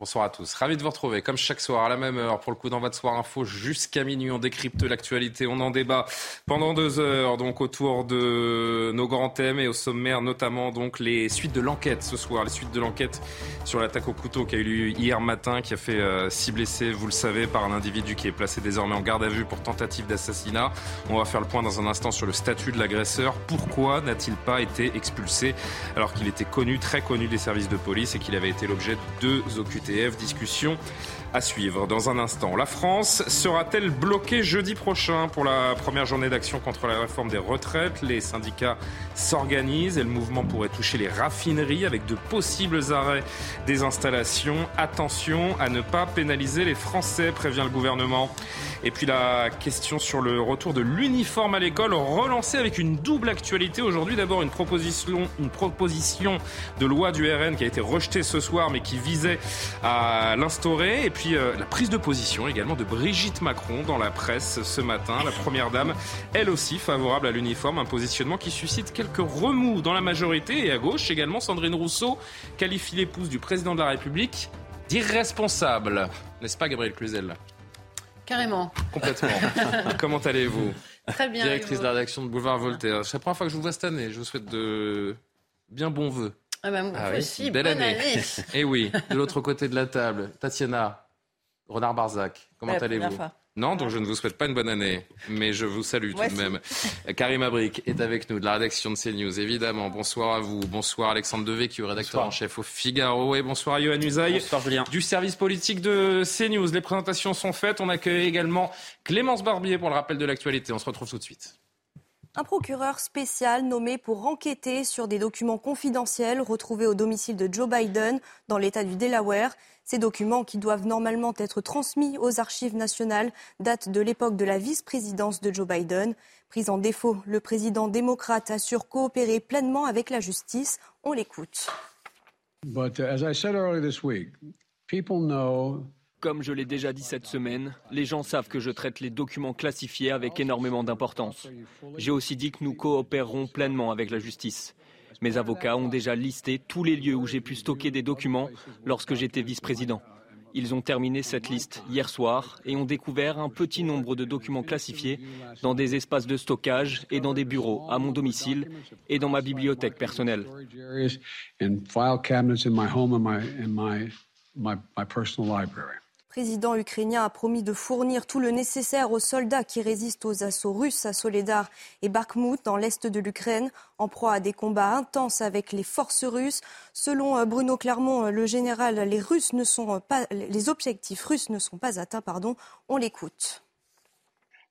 Bonsoir à tous. Ravi de vous retrouver, comme chaque soir, à la même heure, pour le coup d'envoi de Soir Info, jusqu'à minuit. On décrypte l'actualité, on en débat pendant deux heures, donc autour de nos grands thèmes et au sommaire, notamment donc les suites de l'enquête ce soir, les suites de l'enquête sur l'attaque au couteau qui a eu lieu hier matin, qui a fait euh, six blessés, vous le savez, par un individu qui est placé désormais en garde à vue pour tentative d'assassinat. On va faire le point dans un instant sur le statut de l'agresseur. Pourquoi n'a-t-il pas été expulsé alors qu'il était connu, très connu des services de police et qu'il avait été l'objet de deux Discussion à suivre dans un instant. La France sera-t-elle bloquée jeudi prochain pour la première journée d'action contre la réforme des retraites? Les syndicats s'organisent et le mouvement pourrait toucher les raffineries avec de possibles arrêts des installations. Attention à ne pas pénaliser les Français, prévient le gouvernement. Et puis la question sur le retour de l'uniforme à l'école, relancée avec une double actualité aujourd'hui. D'abord une proposition, une proposition de loi du RN qui a été rejetée ce soir mais qui visait à l'instaurer. Et puis euh, la prise de position également de Brigitte Macron dans la presse ce matin. La Première Dame, elle aussi favorable à l'uniforme, un positionnement qui suscite quelques remous dans la majorité et à gauche également. Sandrine Rousseau qualifie l'épouse du président de la République d'irresponsable. N'est-ce pas Gabriel Cluzel? Carrément. Complètement. Comment allez-vous Très bien. Directrice de la rédaction de Boulevard Voltaire. C'est la première fois que je vous vois cette année. Je vous souhaite de bien bons voeux. Ah oui, aussi, belle année. année. Et oui, de l'autre côté de la table, Tatiana, Renard Barzac. Comment La première allez-vous fois. Non, donc je ne vous souhaite pas une bonne année, mais je vous salue tout de même. Karim Abrik est avec nous de la rédaction de CNews, évidemment. Bonsoir à vous. Bonsoir Alexandre Devecchio, rédacteur en chef au Figaro. Et bonsoir à Yohann Usaï Bonsoir Julien. du service politique de CNews. Les présentations sont faites. On accueille également Clémence Barbier pour le rappel de l'actualité. On se retrouve tout de suite. Un procureur spécial nommé pour enquêter sur des documents confidentiels retrouvés au domicile de Joe Biden dans l'État du Delaware. Ces documents, qui doivent normalement être transmis aux archives nationales, datent de l'époque de la vice-présidence de Joe Biden. Pris en défaut, le président démocrate assure coopérer pleinement avec la justice. On l'écoute. But uh, as I said earlier this week, people know Comme je l'ai déjà dit cette semaine, les gens savent que je traite les documents classifiés avec énormément d'importance. J'ai aussi dit que nous coopérerons pleinement avec la justice. Mes avocats ont déjà listé tous les lieux où j'ai pu stocker des documents lorsque j'étais vice-président. Ils ont terminé cette liste hier soir et ont découvert un petit nombre de documents classifiés dans des espaces de stockage et dans des bureaux à mon domicile et dans ma bibliothèque personnelle. Président ukrainien a promis de fournir tout le nécessaire aux soldats qui résistent aux assauts russes à Soledar et Bakhmut dans l'est de l'Ukraine, en proie à des combats intenses avec les forces russes. Selon euh, Bruno Clermont, euh, le général, les Russes ne sont pas, les objectifs russes ne sont pas atteints. Pardon. On l'écoute.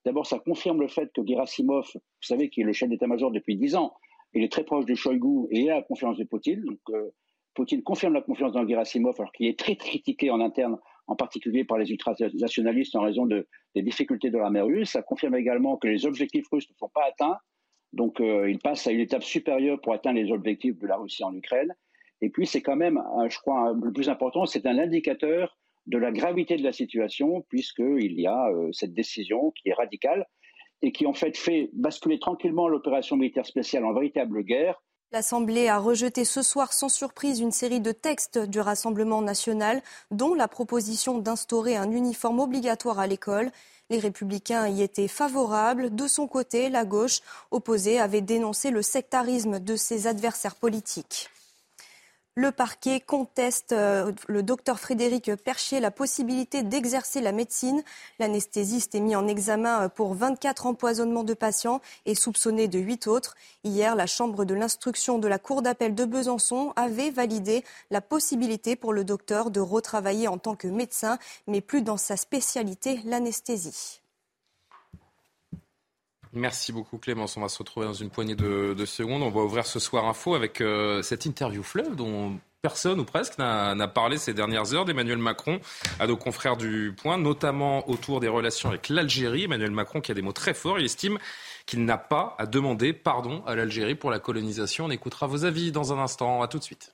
D'abord, ça confirme le fait que Gerasimov, vous savez, qui est le chef d'état-major depuis dix ans, il est très proche de Shoigu et à la confiance de Poutine. Donc, euh, Poutine confirme la confiance dans Gerasimov, alors qu'il est très critiqué en interne, en particulier par les ultranationalistes en raison de, des difficultés de l'armée russe. Ça confirme également que les objectifs russes ne sont pas atteints. Donc, euh, il passe à une étape supérieure pour atteindre les objectifs de la Russie en Ukraine. Et puis, c'est quand même, euh, je crois, le plus important, c'est un indicateur de la gravité de la situation, puisqu'il y a euh, cette décision qui est radicale et qui, en fait, fait basculer tranquillement l'opération militaire spéciale en véritable guerre. L'Assemblée a rejeté ce soir sans surprise une série de textes du Rassemblement national, dont la proposition d'instaurer un uniforme obligatoire à l'école. Les républicains y étaient favorables. De son côté, la gauche opposée avait dénoncé le sectarisme de ses adversaires politiques. Le parquet conteste euh, le docteur Frédéric Perchier la possibilité d'exercer la médecine. L'anesthésiste est mis en examen euh, pour 24 empoisonnements de patients et soupçonné de 8 autres. Hier, la Chambre de l'instruction de la Cour d'appel de Besançon avait validé la possibilité pour le docteur de retravailler en tant que médecin, mais plus dans sa spécialité, l'anesthésie. Merci beaucoup Clémence. On va se retrouver dans une poignée de, secondes. On va ouvrir ce soir info avec euh, cette interview fleuve dont personne ou presque n'a parlé ces dernières heures d'Emmanuel Macron à nos confrères du Point, notamment autour des relations avec l'Algérie. Emmanuel Macron qui a des mots très forts. Il estime qu'il n'a pas à demander pardon à l'Algérie pour la colonisation. On écoutera vos avis dans un instant. À tout de suite.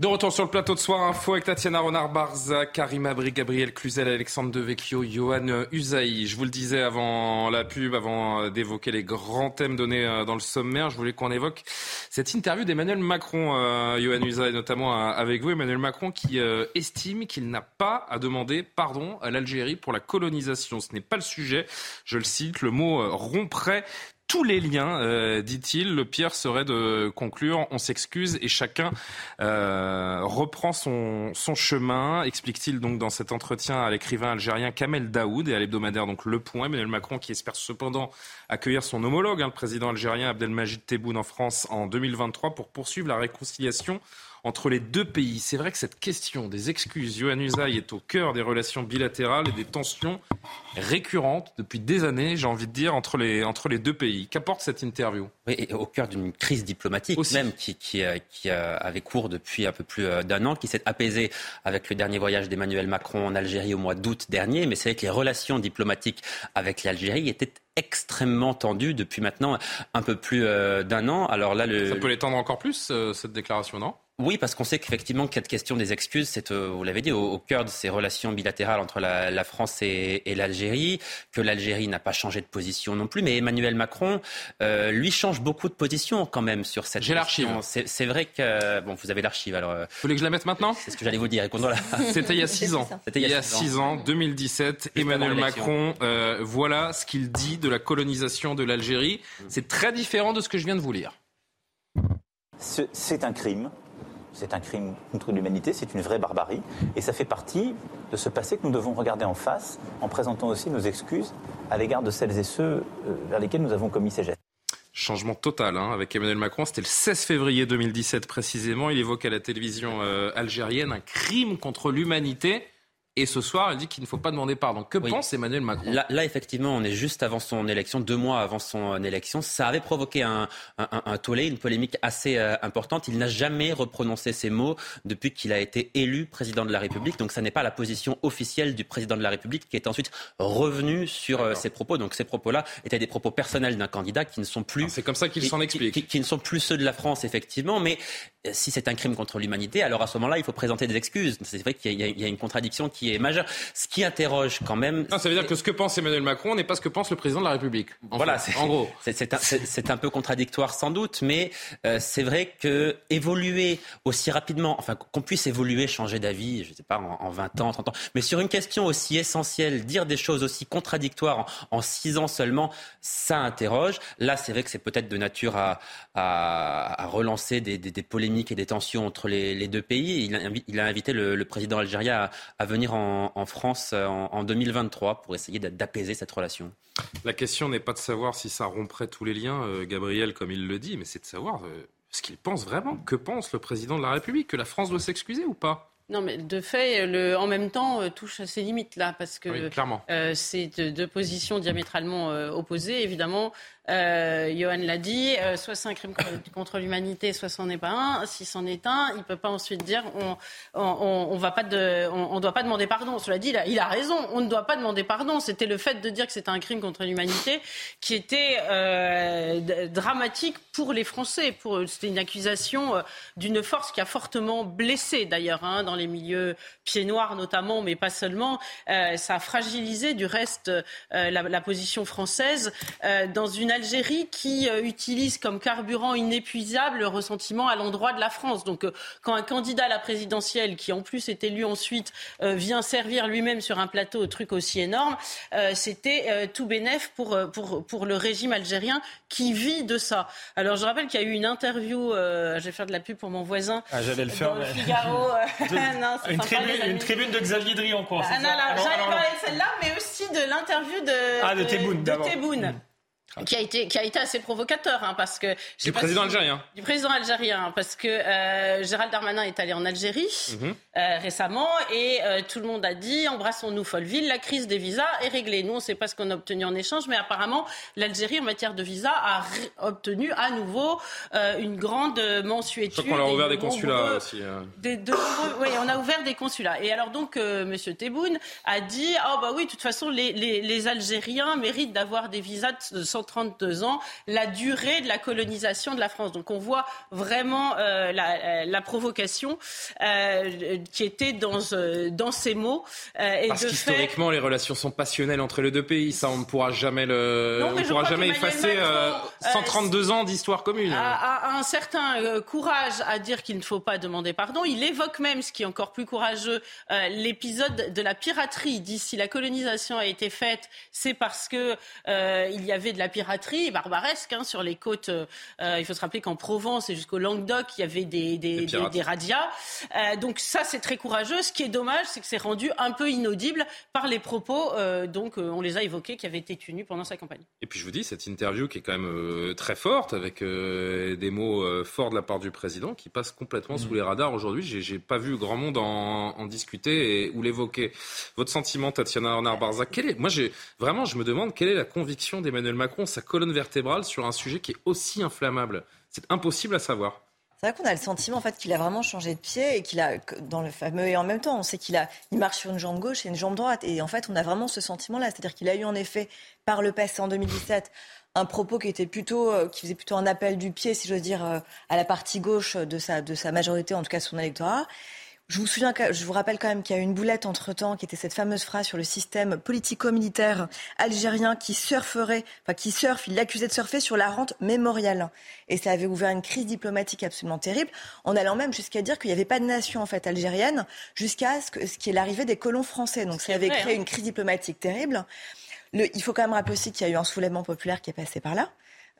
De retour sur le plateau de Soir Info avec Tatiana Renard-Barza, Karim Abri, Gabriel Cluzel, Alexandre Devecchio, Johan Usaï. Je vous le disais avant la pub, avant d'évoquer les grands thèmes donnés euh, dans le sommaire, je voulais qu'on évoque cette interview d'Emmanuel Macron, euh, Johan Usaï, notamment euh, avec vous, Emmanuel Macron, qui estime qu'il n'a pas à demander pardon à l'Algérie pour la colonisation. Ce n'est pas le sujet. Je le cite, le mot romprait tous les liens, euh, dit-il. Le pire serait de conclure, on s'excuse et chacun euh, reprend son, son chemin, explique-t-il donc dans cet entretien à l'écrivain algérien Kamel Daoud et à l'hebdomadaire donc Le Point. Emmanuel Macron qui espère cependant accueillir son homologue, hein, le président algérien Abdelmajid Tebboune en France en 2023 pour poursuivre la réconciliation entre les deux pays. C'est vrai que cette question des excuses, Johan Usaï, est au cœur des relations bilatérales et des tensions récurrentes depuis des années, j'ai envie de dire, entre les, entre les deux pays. Qu'apporte cette interview? Oui, et au cœur d'une crise diplomatique même qui, qui, euh, qui, avait cours depuis un peu plus euh, d'un an, qui s'est apaisée avec le dernier voyage d'Emmanuel Macron en Algérie au mois d'août dernier. Mais c'est vrai que les relations diplomatiques avec l'Algérie étaient extrêmement tendues depuis maintenant un peu plus euh, d'un an. Alors là, le... Ça peut l'étendre encore plus, cette déclaration, non? Oui, parce qu'on sait qu'effectivement, cette question des excuses, c'est, euh, vous l'avez dit, au, cœur de ces relations bilatérales entre la, France et, l'Algérie, que l'Algérie n'a pas changé de position non plus, mais Emmanuel Macron, euh, lui, change beaucoup de position quand même sur cette J'ai l'archive. C'est, vrai que... Bon, vous avez l'archive, alors... Euh, vous voulez que je la mette maintenant? C'est ce que j'allais vous dire. C'était il y a six ans. C'était il y a six ans, 2017. Emmanuel Macron, voilà ce qu'il dit de la colonisation de l'Algérie. C'est très différent de ce que je viens de vous lire. C'est un crime c'est un crime contre l'humanité, c'est une vraie barbarie. Et ça fait partie de ce passé que nous devons regarder en face en présentant aussi nos excuses à l'égard de celles et ceux euh, vers lesquels nous avons commis ces gestes. Changement total hein, avec Emmanuel Macron. C'était le 16 février 2017 précisément. Il évoque à la télévision euh, algérienne un crime contre l'humanité. Et ce soir, il dit qu'il ne faut pas demander pardon. Que pense Emmanuel Macron là, effectivement, on est juste avant son élection, deux mois avant son euh, élection. Ça avait provoqué un, tollé, une polémique assez euh, importante. Il n'a jamais reprononcé ces mots depuis qu'il a été élu président de la République. Donc, ça n'est pas la position officielle du président de la République qui est ensuite revenu sur euh, ces propos. Donc, ces propos-là étaient des propos personnels d'un candidat qui ne sont plus. C'est comme ça qu'il s'en explique. Qui, ne sont plus ceux de la France, effectivement. Mais si c'est un crime contre l'humanité, alors à ce moment-là, il faut présenter des excuses. C'est vrai qu'il y, y, a une contradiction qui est majeur. Ce qui interroge quand même. Non, ça veut dire que ce que pense Emmanuel Macron n'est pas ce que pense le président de la République. voilà, en gros. C'est un, peu contradictoire sans doute, mais euh, c'est vrai que évoluer aussi rapidement, enfin qu'on puisse évoluer, changer d'avis, je ne sais pas, en, 20 ans, 30 ans, mais sur une question aussi essentielle, dire des choses aussi contradictoires en, 6 ans seulement, ça interroge. Là, c'est vrai que c'est peut-être de nature à, à, relancer des, des, polémiques et des tensions entre les, deux pays. Il a, il a invité le, président algérien à, à venir en, en France euh, en, 2023 pour essayer d'apaiser cette relation La question n'est pas de savoir si ça romprait tous les liens, euh, Gabriel, comme il le dit, mais c'est de savoir euh, ce qu'il pense vraiment. Que pense le président de la République? Que la France doit s'excuser ou pas? Non, mais de fait, le, en même temps, touche à ses limites là, parce que c'est deux positions diamétralement opposées. Évidemment, euh, Johan l'a dit, euh, soit c'est un crime contre l'humanité, soit c'en est pas un. Si c'en est un, il peut pas ensuite dire on on, va pas on, doit pas demander pardon. Cela dit, il a, il a, raison. On ne doit pas demander pardon. C'était le fait de dire que c'était un crime contre l'humanité qui était euh, dramatique pour les Français. Pour c'était une accusation d'une force qui a fortement blessé d'ailleurs hein, dans les milieux pieds noirs notamment, mais pas seulement. Ça a fragilisé du reste la, la, position française dans une Algérie qui euh, utilise comme carburant inépuisable le ressentiment à l'endroit de la France. Donc euh, quand un candidat à la présidentielle, qui en plus est élu ensuite, euh, vient servir lui-même sur un plateau un truc aussi énorme, c'était tout bénef pour, pour, pour le régime algérien qui vit de ça. Alors je rappelle qu'il y a eu une interview, je vais faire de la pub pour mon voisin. Ah, j'allais le faire. Dans le Figaro. non, une, tribune, une, tribune, de Xavier Drian, quoi. Ah, non, non, j'allais parler de celle-là, mais aussi de l'interview de, ah, de, de Tebboune. Qui a été qui a été assez provocateur hein, parce que du président algérien. Du président algérien parce que euh, Gérald Darmanin est allé en Algérie mhm. euh, récemment et euh, tout le monde a dit embrassons-nous Folleville la crise des visas est réglée. Nous on ne sait pas ce qu'on a obtenu en échange mais apparemment l'Algérie en matière de visa a obtenu à nouveau une grande mensuétude je crois qu'on a ouvert des consulats aussi oui on a ouvert des consulats. Et alors donc monsieur Tebboune a dit oh bah oui de toute façon les, les, les Algériens méritent d'avoir des visas de 132 ans, la durée de la colonisation de la France. Donc on voit vraiment euh, la, la, provocation euh, qui était dans, euh, dans ces mots. et Parce qu'historiquement, les relations sont passionnelles entre les deux pays. Ça, on ne pourra jamais, le... on pourra jamais effacer 132 ans d'histoire commune. A, a, un certain courage à dire qu'il ne faut pas demander pardon. Il évoque même, ce qui est encore plus courageux, l'épisode de la piraterie. Il dit si la colonisation a été faite, c'est parce que il y avait de la piraterie barbaresque hein, sur les côtes. Euh, il faut se rappeler qu'en Provence et jusqu'au Languedoc, il y avait des, des, des, radias. Euh, donc ça, c'est très courageux. Ce qui est dommage, c'est que c'est rendu un peu inaudible par les propos, euh, donc on les a évoqués, qui avaient été tenus pendant sa campagne. Et puis je vous dis, cette interview qui est quand même très forte, avec des mots forts de la part du président, qui passe complètement sous les radars aujourd'hui. J'ai pas vu grand monde en, en discuter et, ou l'évoquer. Votre sentiment, Tatiana Arnard-Barza, quel est Moi, j'ai vraiment, je me demande quelle est la conviction d'Emmanuel Macron sa colonne vertébrale sur un sujet qui est aussi inflammable. C'est impossible à savoir. C'est vrai qu'on a le sentiment en fait qu'il a vraiment changé de pied et qu'il a dans le fameux et en même temps on sait qu'il a il marche sur une jambe gauche et une jambe droite. Et en fait on a vraiment ce sentiment là c'est-à-dire qu'il a eu en effet par le passé en 2017 un propos qui était plutôt euh, qui faisait plutôt un appel du pied si j'ose dire euh, à la partie gauche de sa de sa majorité en tout cas son électorat je vous souviens, je vous rappelle quand même qu'il y a eu une boulette entre temps, qui était cette fameuse phrase sur le système politico-militaire algérien qui surferait, enfin qui surfe, il l'accusait de surfer sur la rente mémoriale. Et ça avait ouvert une crise diplomatique absolument terrible, en allant même jusqu'à dire qu'il n'y avait pas de nation en fait algérienne, jusqu'à ce, ce qui est l'arrivée des colons français. Donc ça avait créé hein. une crise diplomatique terrible. Le, il faut quand même rappeler aussi qu'il y a eu un soulèvement populaire qui est passé par là.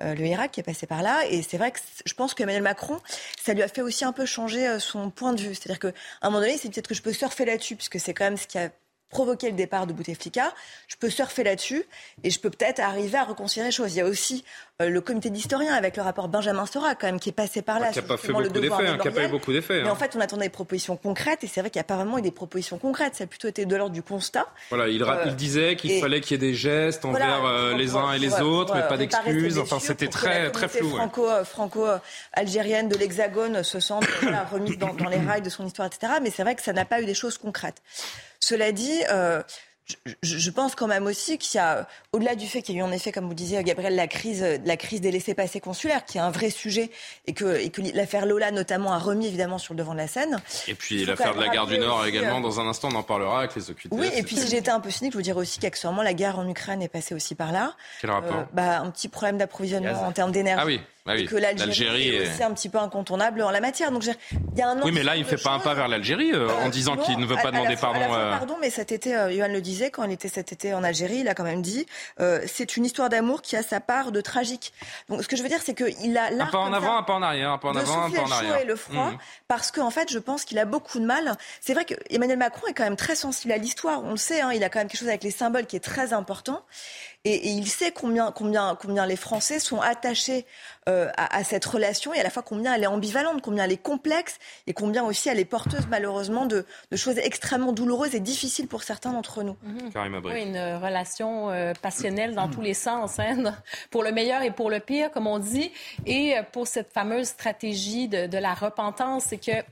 Euh, le Irak qui est passé par là. Et c'est vrai que je pense qu'Emmanuel Macron, ça lui a fait aussi un peu changer euh, son point de vue. C'est-à-dire qu'à un moment donné, c'est peut-être que je peux surfer là-dessus, puisque c'est quand même ce qui a provoquer le départ de Bouteflika. Je peux surfer là-dessus et je peux peut-être arriver à reconsidérer les choses. Il y a aussi le comité d'historiens avec le rapport Benjamin Stora, quand même, qui est passé par là. qui n'a pas fait beaucoup d'effets, hein, qui n'a pas eu beaucoup d'effets. Mais en hein. fait, on attendait des propositions concrètes et c'est vrai qu'il n'y a pas vraiment eu des propositions concrètes. Ça a plutôt été de l'ordre du constat. Voilà, il, euh, disait qu'il fallait qu'il y ait des gestes envers euh, les uns et les autres, mais pas d'excuses. Enfin, c'était très, très flou. Franco, franco-algérienne de l'Hexagone se sent remise dans, dans les rails de son histoire, etc. Mais c'est vrai que ça n'a pas eu des choses concrètes. Cela dit, euh, je, pense quand même aussi qu'il y a, au-delà du fait qu'il y a eu en effet, comme vous disiez, Gabriel, la crise, la crise des laissés-passer consulaires, qui est un vrai sujet, et que, et que l'affaire Lola notamment a remis évidemment sur le devant de la scène. Et puis l'affaire de la gare du Nord également, euh, dans un instant, on en parlera avec les occupants. Oui, et puis si j'étais un peu cynique, je vous dirais aussi qu'accessoirement la guerre en Ukraine est passée aussi par là. Quel rapport euh, bah, Un petit problème d'approvisionnement en termes d'énergie. Ah oui. Ah que l'Algérie est un petit peu incontournable en la matière. Donc il y a un oui, mais là, il ne fait pas un pas vers l'Algérie euh, en disant qu'il ne veut pas demander pardon. Euh. Pardon, mais cet été, euh, Johan le disait, quand il était cet été en Algérie, il a quand même dit c'est une histoire d'amour qui a sa part de tragique. Donc ce que je veux dire, c'est qu'il a un pas en avant, un pas en arrière, un pas en avant, un pas en arrière. et le froid, mmh. parce qu'en en fait, je pense qu'il a beaucoup de mal. C'est vrai que Emmanuel Macron est quand même très sensible à l'histoire. On le sait, hein, il a quand même quelque chose avec les symboles qui est très important. Et, il sait combien, combien, combien les Français sont attachés euh, à, cette relation et à la fois combien elle est ambivalente, combien elle est complexe et combien aussi elle est porteuse malheureusement de, choses extrêmement douloureuses et difficiles pour certains d'entre nous. Mhm. Oui, une relation euh, passionnelle dans tous les sens, hein, pour le meilleur et pour le pire, comme on dit. Et euh, pour cette fameuse stratégie de, de la repentance, c'est que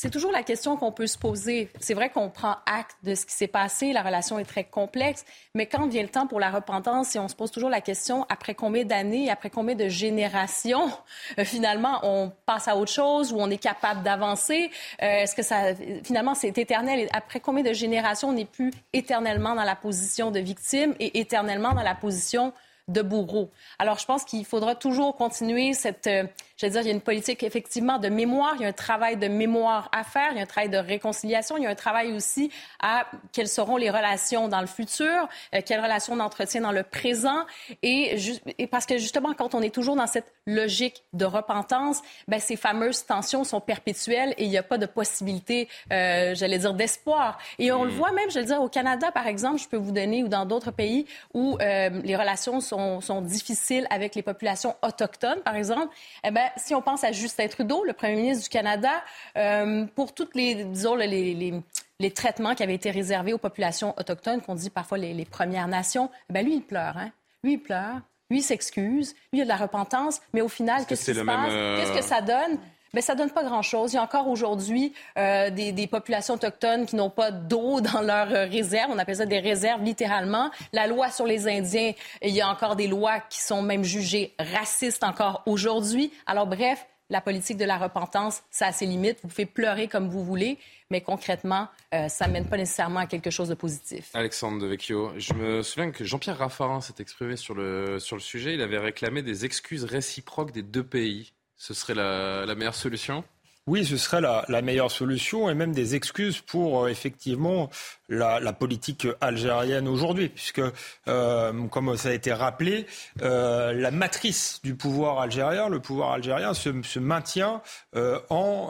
c'est toujours la question qu'on peut se poser. C'est vrai qu'on prend acte de ce qui s'est passé, la relation est très complexe, mais quand vient le temps pour la repentance, et on se pose toujours la question après combien d'années, après combien de générations, euh, finalement, on passe à autre chose ou on est capable d'avancer? Euh, est-ce que ça, finalement, c'est éternel? Et après combien de générations, on n'est plus éternellement dans la position de victime et éternellement dans la position de bourreau? Alors, je pense qu'il faudra toujours continuer cette, euh, je veux dire, il y a une politique effectivement de mémoire, il y a un travail de mémoire à faire, il y a un travail de réconciliation, il y a un travail aussi à quelles seront les relations dans le futur, euh, quelles relations d'entretien dans le présent. Et, et, parce que justement, quand on est toujours dans cette logique de repentance, ben, ces fameuses tensions sont perpétuelles et il n'y a pas de possibilité, euh, j'allais dire, d'espoir. Et on le mm. voit même, je veux dire, au Canada, par exemple, je peux vous donner, ou dans d'autres pays où euh, les relations sont, sont, difficiles avec les populations autochtones, par exemple. Eh ben, si on pense à Justin Trudeau, le premier ministre du Canada, euh, pour toutes les, disons, les, les les traitements qui avaient été réservés aux populations autochtones, qu'on dit parfois les, Premières Nations, eh ben lui, il pleure. Hein? Lui, il pleure. Lui, il s'excuse. Lui, il y a de la repentance. Mais au final, qu'est-ce qui se passe? Qu'est-ce que ça donne? Mais ça donne pas grand-chose. Il y a encore aujourd'hui euh, des, populations autochtones qui n'ont pas d'eau dans leurs réserves. On appelle ça des réserves littéralement. La loi sur les Indiens, il y a encore des lois qui sont même jugées racistes encore aujourd'hui. Alors bref, la politique de la repentance, ça a ses limites. Vous pouvez pleurer comme vous voulez, mais concrètement, euh, ça ne mène pas nécessairement à quelque chose de positif. Alexandre Devecchio, je me souviens que Jean-Pierre Raffarin s'est exprimé sur le, sur le sujet. Il avait réclamé des excuses réciproques des deux pays. Ce serait la, meilleure solution? Oui, ce serait la, la, meilleure solution et même des excuses pour euh, effectivement la, la, politique algérienne aujourd'hui, puisque, euh, comme ça a été rappelé, euh, la matrice du pouvoir algérien, le pouvoir algérien, se, maintient euh, en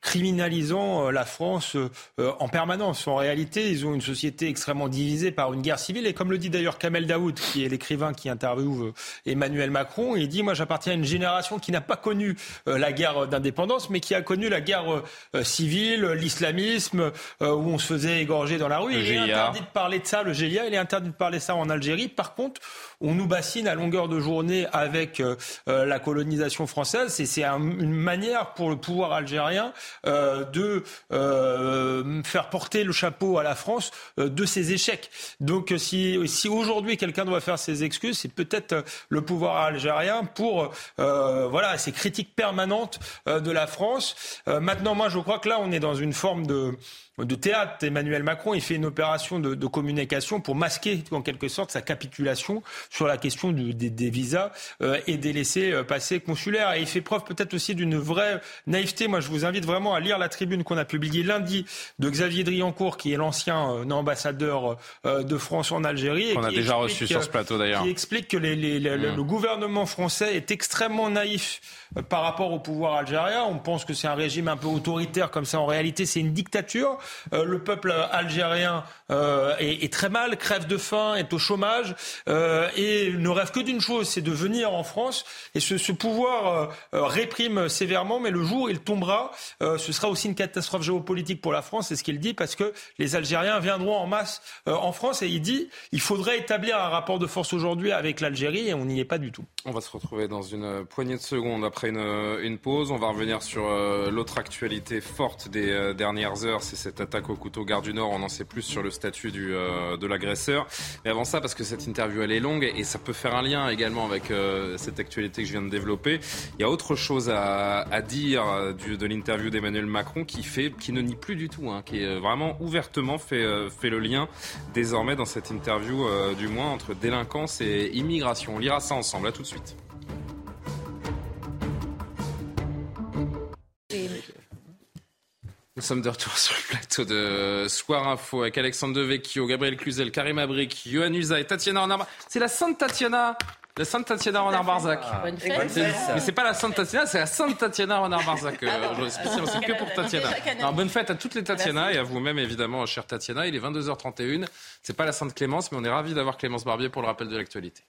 criminalisant la France en permanence. En réalité, ils ont une société extrêmement divisée par une guerre civile, et comme le dit d'ailleurs Kamel Daoud, qui est l'écrivain qui interviewe Emmanuel Macron, il dit, moi j'appartiens à une génération qui n'a pas connu la guerre d'indépendance, mais qui a connu la guerre civile, l'islamisme, où on se faisait égorger dans la rue. il est interdit de parler de ça, le GIA, il est interdit de parler de ça en Algérie. Par contre, on nous bassine à longueur de journée avec euh, euh, la colonisation française. C'est une manière pour le pouvoir algérien euh, de faire porter le chapeau à la France de ses échecs. Donc si, si aujourd'hui quelqu'un doit faire ses excuses, c'est peut-être le pouvoir algérien pour voilà ces critiques permanentes de la France. maintenant, moi, je crois que là, on est dans une forme de de théâtre. Emmanuel Macron, il fait une opération de, de, communication pour masquer en quelque sorte sa capitulation sur la question du, des, des, visas euh, et des laissés-passer euh, consulaires. Et il fait preuve peut-être aussi d'une vraie naïveté. Moi, je vous invite vraiment à lire la tribune qu'on a publiée lundi de Xavier Driancourt, qui est l'ancien euh, ambassadeur euh, de France en Algérie. Qu'on a déjà reçu sur ce plateau d'ailleurs. Qui explique que les, les, les, mmh. le gouvernement français est extrêmement naïf par rapport au pouvoir algérien. On pense que c'est un régime un peu autoritaire comme ça. En réalité, c'est une dictature. Euh, le peuple algérien euh, est, très mal, crève de faim, est au chômage euh, et ne rêve que d'une chose, c'est de venir en France. Et ce, pouvoir réprime sévèrement, mais le jour il tombera, ce sera aussi une catastrophe géopolitique pour la France. C'est ce qu'il dit parce que les Algériens viendront en masse en France et il dit il faudrait établir un rapport de force aujourd'hui avec l'Algérie et on n'y est pas du tout. On va se retrouver dans une poignée de secondes après une, une pause. On va revenir sur l'autre actualité forte des dernières heures, c'est cette attaque au couteau Gare du Nord. On en sait plus sur le statut du, euh, de l'agresseur. Mais avant ça, parce que cette interview elle est longue et, ça peut faire un lien également avec euh, cette actualité que je viens de développer, il y a autre chose à, à dire euh, de l'interview d'Emmanuel Macron qui, fait, qui ne nie plus du tout, hein, qui est vraiment ouvertement fait, fait le lien désormais dans cette interview du moins entre délinquance et immigration. On lira ça ensemble. À tout de suite. Nous sommes de retour sur le plateau de Soir Info avec Alexandre Devecchio, Gabriel Cluzel, Karim Abrik, Johan Usa et Tatiana Renard. C'est la Sainte Tatiana la Sainte Tatiana Renard Barzac. Ah, mais c'est pas la Sainte Tatiana, c'est la Sainte Tatiana Renard Barzac. Euh, c'est que pour Tatiana. Alors, bonne fête à toutes les Tatiana et à vous-même évidemment, chère Tatiana. Il est 22h31. C'est pas la Sainte Clémence, mais on est ravis d'avoir Clémence Barbier pour le rappel de l'actualité.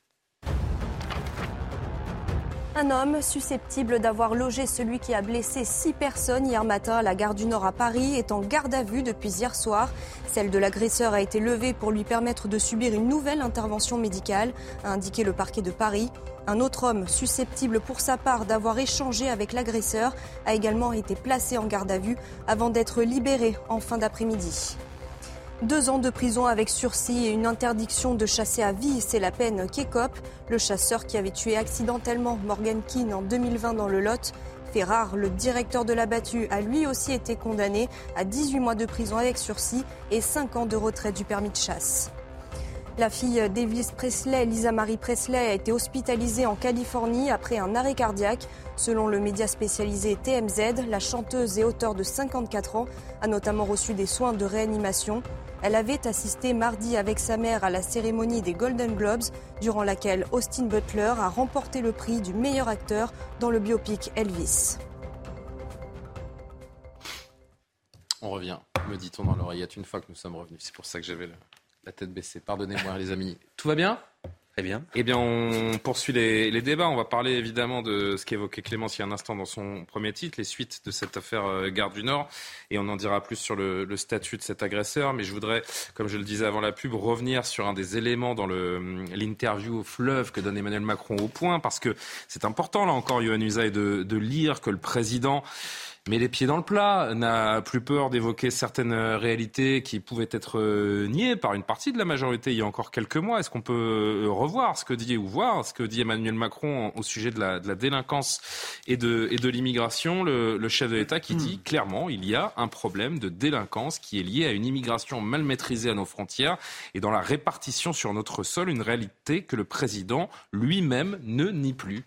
Un homme susceptible d'avoir logé celui qui a blessé six personnes hier matin à la gare du Nord à Paris est en garde à vue depuis hier soir. Celle de l'agresseur a été levée pour lui permettre de subir une nouvelle intervention médicale, a indiqué le parquet de Paris. Un autre homme susceptible pour sa part d'avoir échangé avec l'agresseur a également été placé en garde à vue avant d'être libéré en fin d'après-midi. Deux ans de prison avec sursis et une interdiction de chasser à vie, c'est la peine qu'écope le chasseur qui avait tué accidentellement Morgan Keane en 2020 dans le Lot. Fait rare, le directeur de la battue a lui aussi été condamné à 18 mois de prison avec sursis et 5 ans de retrait du permis de chasse. La fille d'Elvis Presley, Lisa Marie Presley, a été hospitalisée en Californie après un arrêt cardiaque. Selon le média spécialisé TMZ, la chanteuse et auteure de 54 ans a notamment reçu des soins de réanimation. Elle avait assisté mardi avec sa mère à la cérémonie des Golden Globes, durant laquelle Austin Butler a remporté le prix du meilleur acteur dans le biopic Elvis. On revient, me dit-on dans l'oreillette, une fois que nous sommes revenus. C'est pour ça que j'avais la tête baissée. Pardonnez-moi, les amis. Tout va bien Très bien. Eh bien, on poursuit les, débats. On va parler évidemment de ce qu'évoquait Clémence il y a un instant dans son premier titre, les suites de cette affaire euh, Gare du Nord. Et on en dira plus sur le, statut de cet agresseur. Mais je voudrais, comme je le disais avant la pub, revenir sur un des éléments dans l'interview au fleuve que donne Emmanuel Macron au point, parce que c'est important, là encore, Yohann Usaï, de, de lire que le président mais les pieds dans le plat, n'a plus peur d'évoquer certaines euh, réalités qui pouvaient être euh, niées par une partie de la majorité il y a encore quelques mois. Est-ce qu'on peut euh, revoir ce que dit ou voir ce que dit Emmanuel Macron au sujet de la, de la délinquance et de, et de l'immigration, le, le, chef de l'État qui dit hmm. clairement il y a un problème de délinquance qui est lié à une immigration mal maîtrisée à nos frontières et dans la répartition sur notre sol, une réalité que le président lui-même ne nie plus.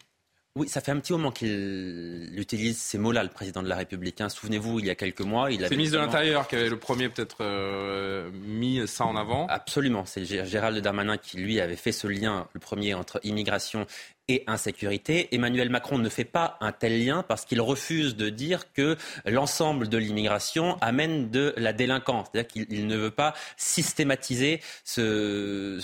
Oui, ça fait un petit moment qu'il utilise ces mots-là, le président de la République. Hein. Souvenez-vous, il y a quelques mois, il a. C'est le ministre de l'Intérieur qui avait le premier peut-être euh, mis ça en avant. Absolument, c'est Gérald Darmanin qui lui avait fait ce lien, le premier entre immigration et insécurité. Emmanuel Macron ne fait pas un tel lien parce qu'il refuse de dire que l'ensemble de l'immigration amène de la délinquance. C'est-à-dire qu'il ne veut pas systématiser ce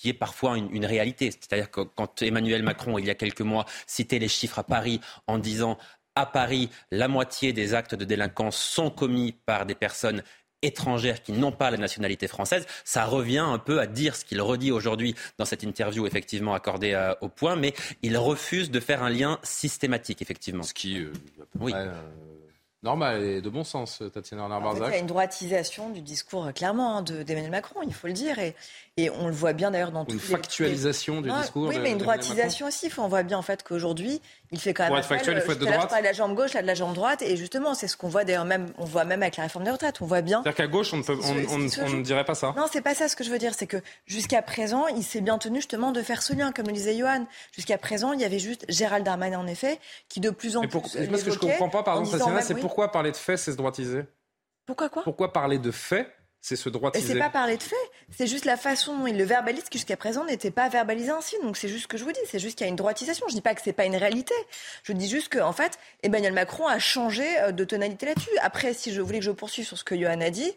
qui est parfois une, réalité. C'est-à-dire que quand Emmanuel Macron, il y a quelques mois, citait les chiffres à Paris en disant à Paris, la moitié des actes de délinquance sont commis par des personnes étrangères qui n'ont pas la nationalité française, ça revient un peu à dire ce qu'il redit aujourd'hui dans cette interview effectivement accordée au point, mais il refuse de faire un lien systématique effectivement. Ce qui, euh, oui. Euh, normal et de bon sens, Tatiana Arnard-Barzac. il y a une droitisation du discours, euh, clairement, hein, d'Emmanuel Macron, il faut le dire. Et, et on le voit bien d'ailleurs dans une factualisation du discours. Oui, mais une droitisation aussi. On voit bien en fait qu'aujourd'hui, il fait quand même. Pour être factuel, il faut être de droite. de la jambe gauche, là de la jambe droite, et justement, c'est ce qu'on voit d'ailleurs même. On voit même avec la réforme des retraites. On voit bien. C'est-à-dire qu'à gauche, on ne, peut, on, ne dirait pas ça. Non, c'est pas ça. Ce que je veux dire, c'est que jusqu'à présent, il s'est bien tenu justement de faire ce lien, comme le disait Johan. Jusqu'à présent, il y avait juste Gérald Darmanin en effet, qui de plus en plus. ce que je comprends pas, pardon, Tatiana, c'est pourquoi parler de faits, c'est se droitiser? Pourquoi quoi? Pourquoi parler de faits c'est ce droitiser. Et c'est pas parler de fait, c'est juste la façon dont il le verbalise qui jusqu'à présent n'était pas verbalisé ainsi. Donc c'est juste ce que je vous dis, c'est juste qu'il y a une droitisation. Je dis pas que c'est pas une réalité. Je dis juste qu'en en fait, Emmanuel Macron a changé euh, de tonalité là-dessus. Après, si je voulais que je poursuive sur ce que Johan a dit,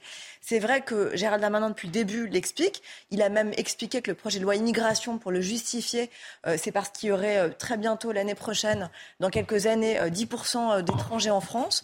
c'est vrai que Gérald Darmanin, depuis le début, l'explique. Il a même expliqué que le projet de loi immigration, pour le justifier, euh, c'est parce qu'il y aurait euh, très bientôt, l'année prochaine, dans quelques années, 10% d'étrangers en France,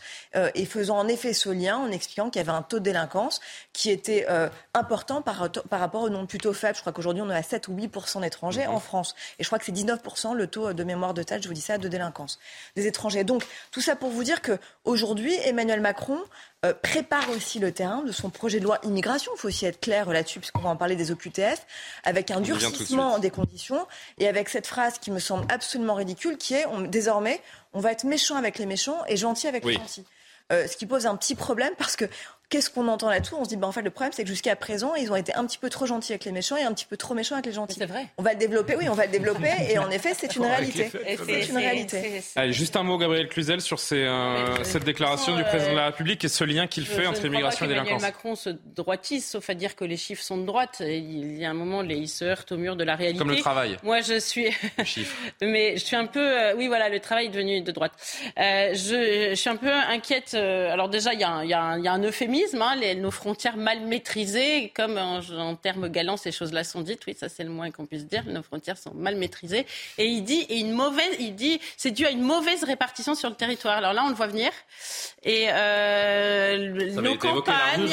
et faisant en effet ce lien en expliquant qu'il y avait un taux de délinquance qui était euh, important par, par rapport au nombre plutôt faible. Je crois qu'aujourd'hui, on est à 7 ou 8% d'étrangers mhm. en France. Et je crois que c'est 19% le taux de mémoire de tête, je vous dis ça, de délinquance des étrangers. Donc, tout ça pour vous dire qu'aujourd'hui, Emmanuel Macron euh, prépare aussi le terrain de son projet de loi immigration. Il faut aussi être clair là-dessus, puisqu'on va en parler des OQTF, avec un durcissement des conditions et avec cette phrase qui me semble absolument ridicule, qui est on, désormais, on va être méchant avec les méchants et gentil avec les gentils. Euh, ce qui pose un petit problème parce que Qu'est-ce qu'on entend là-dessous On se dit, ben, en fait, le problème, c'est que jusqu'à présent, ils ont été un petit peu trop gentils avec les méchants et un petit peu trop méchants avec les gentils. C'est vrai. On va le développer, oui, on va le développer. et en effet, c'est une réalité. C'est une réalité. Allez, juste un mot, Gabriel Cluzel, sur ces, euh, cette déclaration du président de la République et ce lien qu'il fait entre immigration et délinquance. Macron se droitise, sauf à dire que les chiffres sont de droite. Il y a un moment, il se heurte au mur de la réalité. Comme le travail. Moi, je suis. Mais je suis un peu. Euh, oui, voilà, le travail est devenu de droite. Euh, je, suis un peu inquiète. alors, déjà, il y, a un, euphémisme. Hein, les, nos frontières mal maîtrisées, comme en, termes galants ces choses-là sont dites. Oui, ça c'est le moins qu'on puisse dire. Nos frontières sont mal maîtrisées. Et il dit, et une mauvaise, il dit, c'est dû à une mauvaise répartition sur le territoire. Alors là, on le voit venir. Et euh, nos campagnes,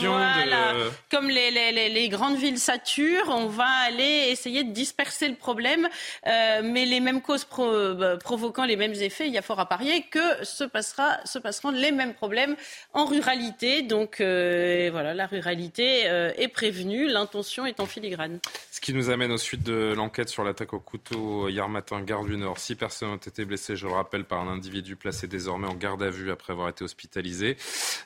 voilà, comme les, les, les, grandes villes saturent, on va aller essayer de disperser le problème, euh, mais les mêmes causes bah, provoquant les mêmes effets, il y a fort à parier que se, passera, se passeront les mêmes problèmes en ruralité, Donc, voilà, la ruralité est prévenue, l'intention est en filigrane. Ce qui nous amène au suite de l'enquête sur l'attaque au couteau hier matin, gare du Nord. Six personnes ont été blessées, je le rappelle, par un individu placé désormais en garde à vue après avoir été hospitalisé.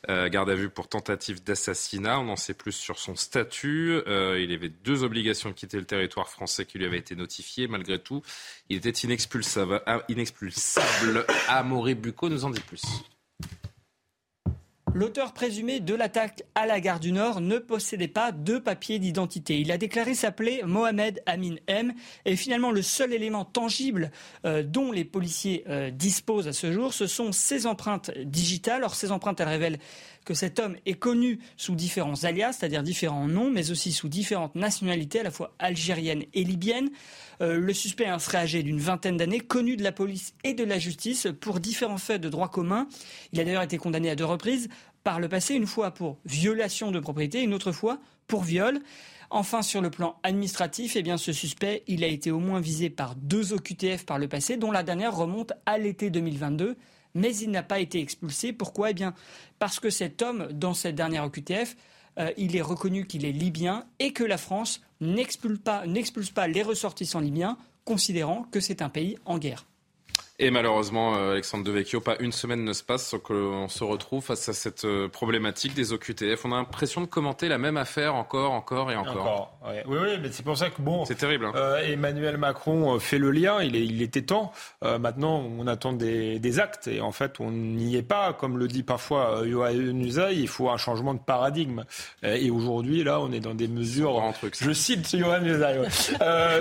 garde à vue pour tentative d'assassinat. On en sait plus sur son statut. il avait deux obligations de quitter le territoire français qui lui avaient été notifiées. Malgré tout, il était inexpulsable. inexpulsable. Amaury Bucco nous en dit plus. L'auteur présumé de l'attaque à la gare du Nord ne possédait pas de papier d'identité. Il a déclaré s'appeler Mohamed Amin M. Et finalement, le seul élément tangible euh, dont les policiers euh, disposent à ce jour, ce sont ses empreintes digitales. Or, ces empreintes, elles révèlent que cet homme est connu sous différents alias, c'est-à-dire différents noms, mais aussi sous différentes nationalités, à la fois algériennes et libyennes. Euh, le suspect serait âgé d'une vingtaine d'années, connu de la police et de la justice pour différents faits de droit commun. Il a d'ailleurs été condamné à deux reprises par le passé, une fois pour violation de propriété, une autre fois pour viol. Enfin, sur le plan administratif, eh ce suspect, a été au moins visé par deux OQTF par le passé, dont la dernière remonte à l'été 2022 mais il n'a pas été expulsé. Pourquoi? Eh bien, parce que cet homme, dans cette dernière OQTF, euh, il est reconnu qu'il est libyen et que la France n'expulse pas, pas les ressortissants libyens, considérant que c'est un pays en guerre. Et malheureusement, euh, Alexandre Devecchio, pas une semaine ne se passe sans qu'on se retrouve face à cette euh, problématique des OQTF. On a l'impression de commenter la même affaire encore, encore et encore. encore Oui, oui, mais c'est pour ça que bon. C'est terrible. Hein. Euh, Emmanuel Macron fait le lien. Il, est, il était temps. maintenant, on attend des, des, actes et en fait, on n'y est pas. Comme le dit parfois Yohann Usaï, il faut un changement de paradigme. et aujourd'hui, là, on est dans des mesures. Un truc, je cite Yohann Usaï.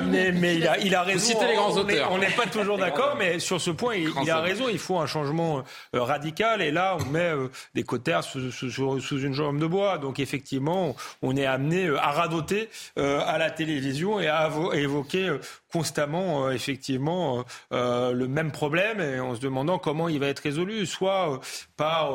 mais, mais il a, il a raison. Vous les grands auteurs. On n'est pas toujours d'accord, mais sur ce point, il, a raison. Il faut un changement euh, radical. Et là, on met euh, des cotères sous, sous, une jambe de bois. Donc, effectivement, on est amené euh, à radoter à la télévision et à évoquer constamment, effectivement, le même problème et en se demandant comment il va être résolu. Soit par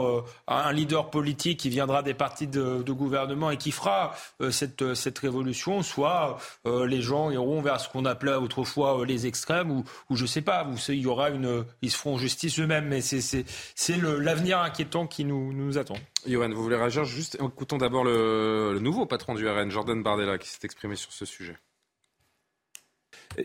un leader politique qui viendra des partis de, gouvernement et qui fera cette, cette révolution, soit les gens iront vers ce qu'on appelait autrefois les extrêmes ou, ou je sais pas, il y aura une, ils se feront justice eux-mêmes. Mais c'est l'avenir inquiétant qui nous, nous attend. Johan, vous voulez réagir juste? Écoutons d'abord le, nouveau patron du RN, Jordan Bardella, qui s'est exprimé sur ce sujet.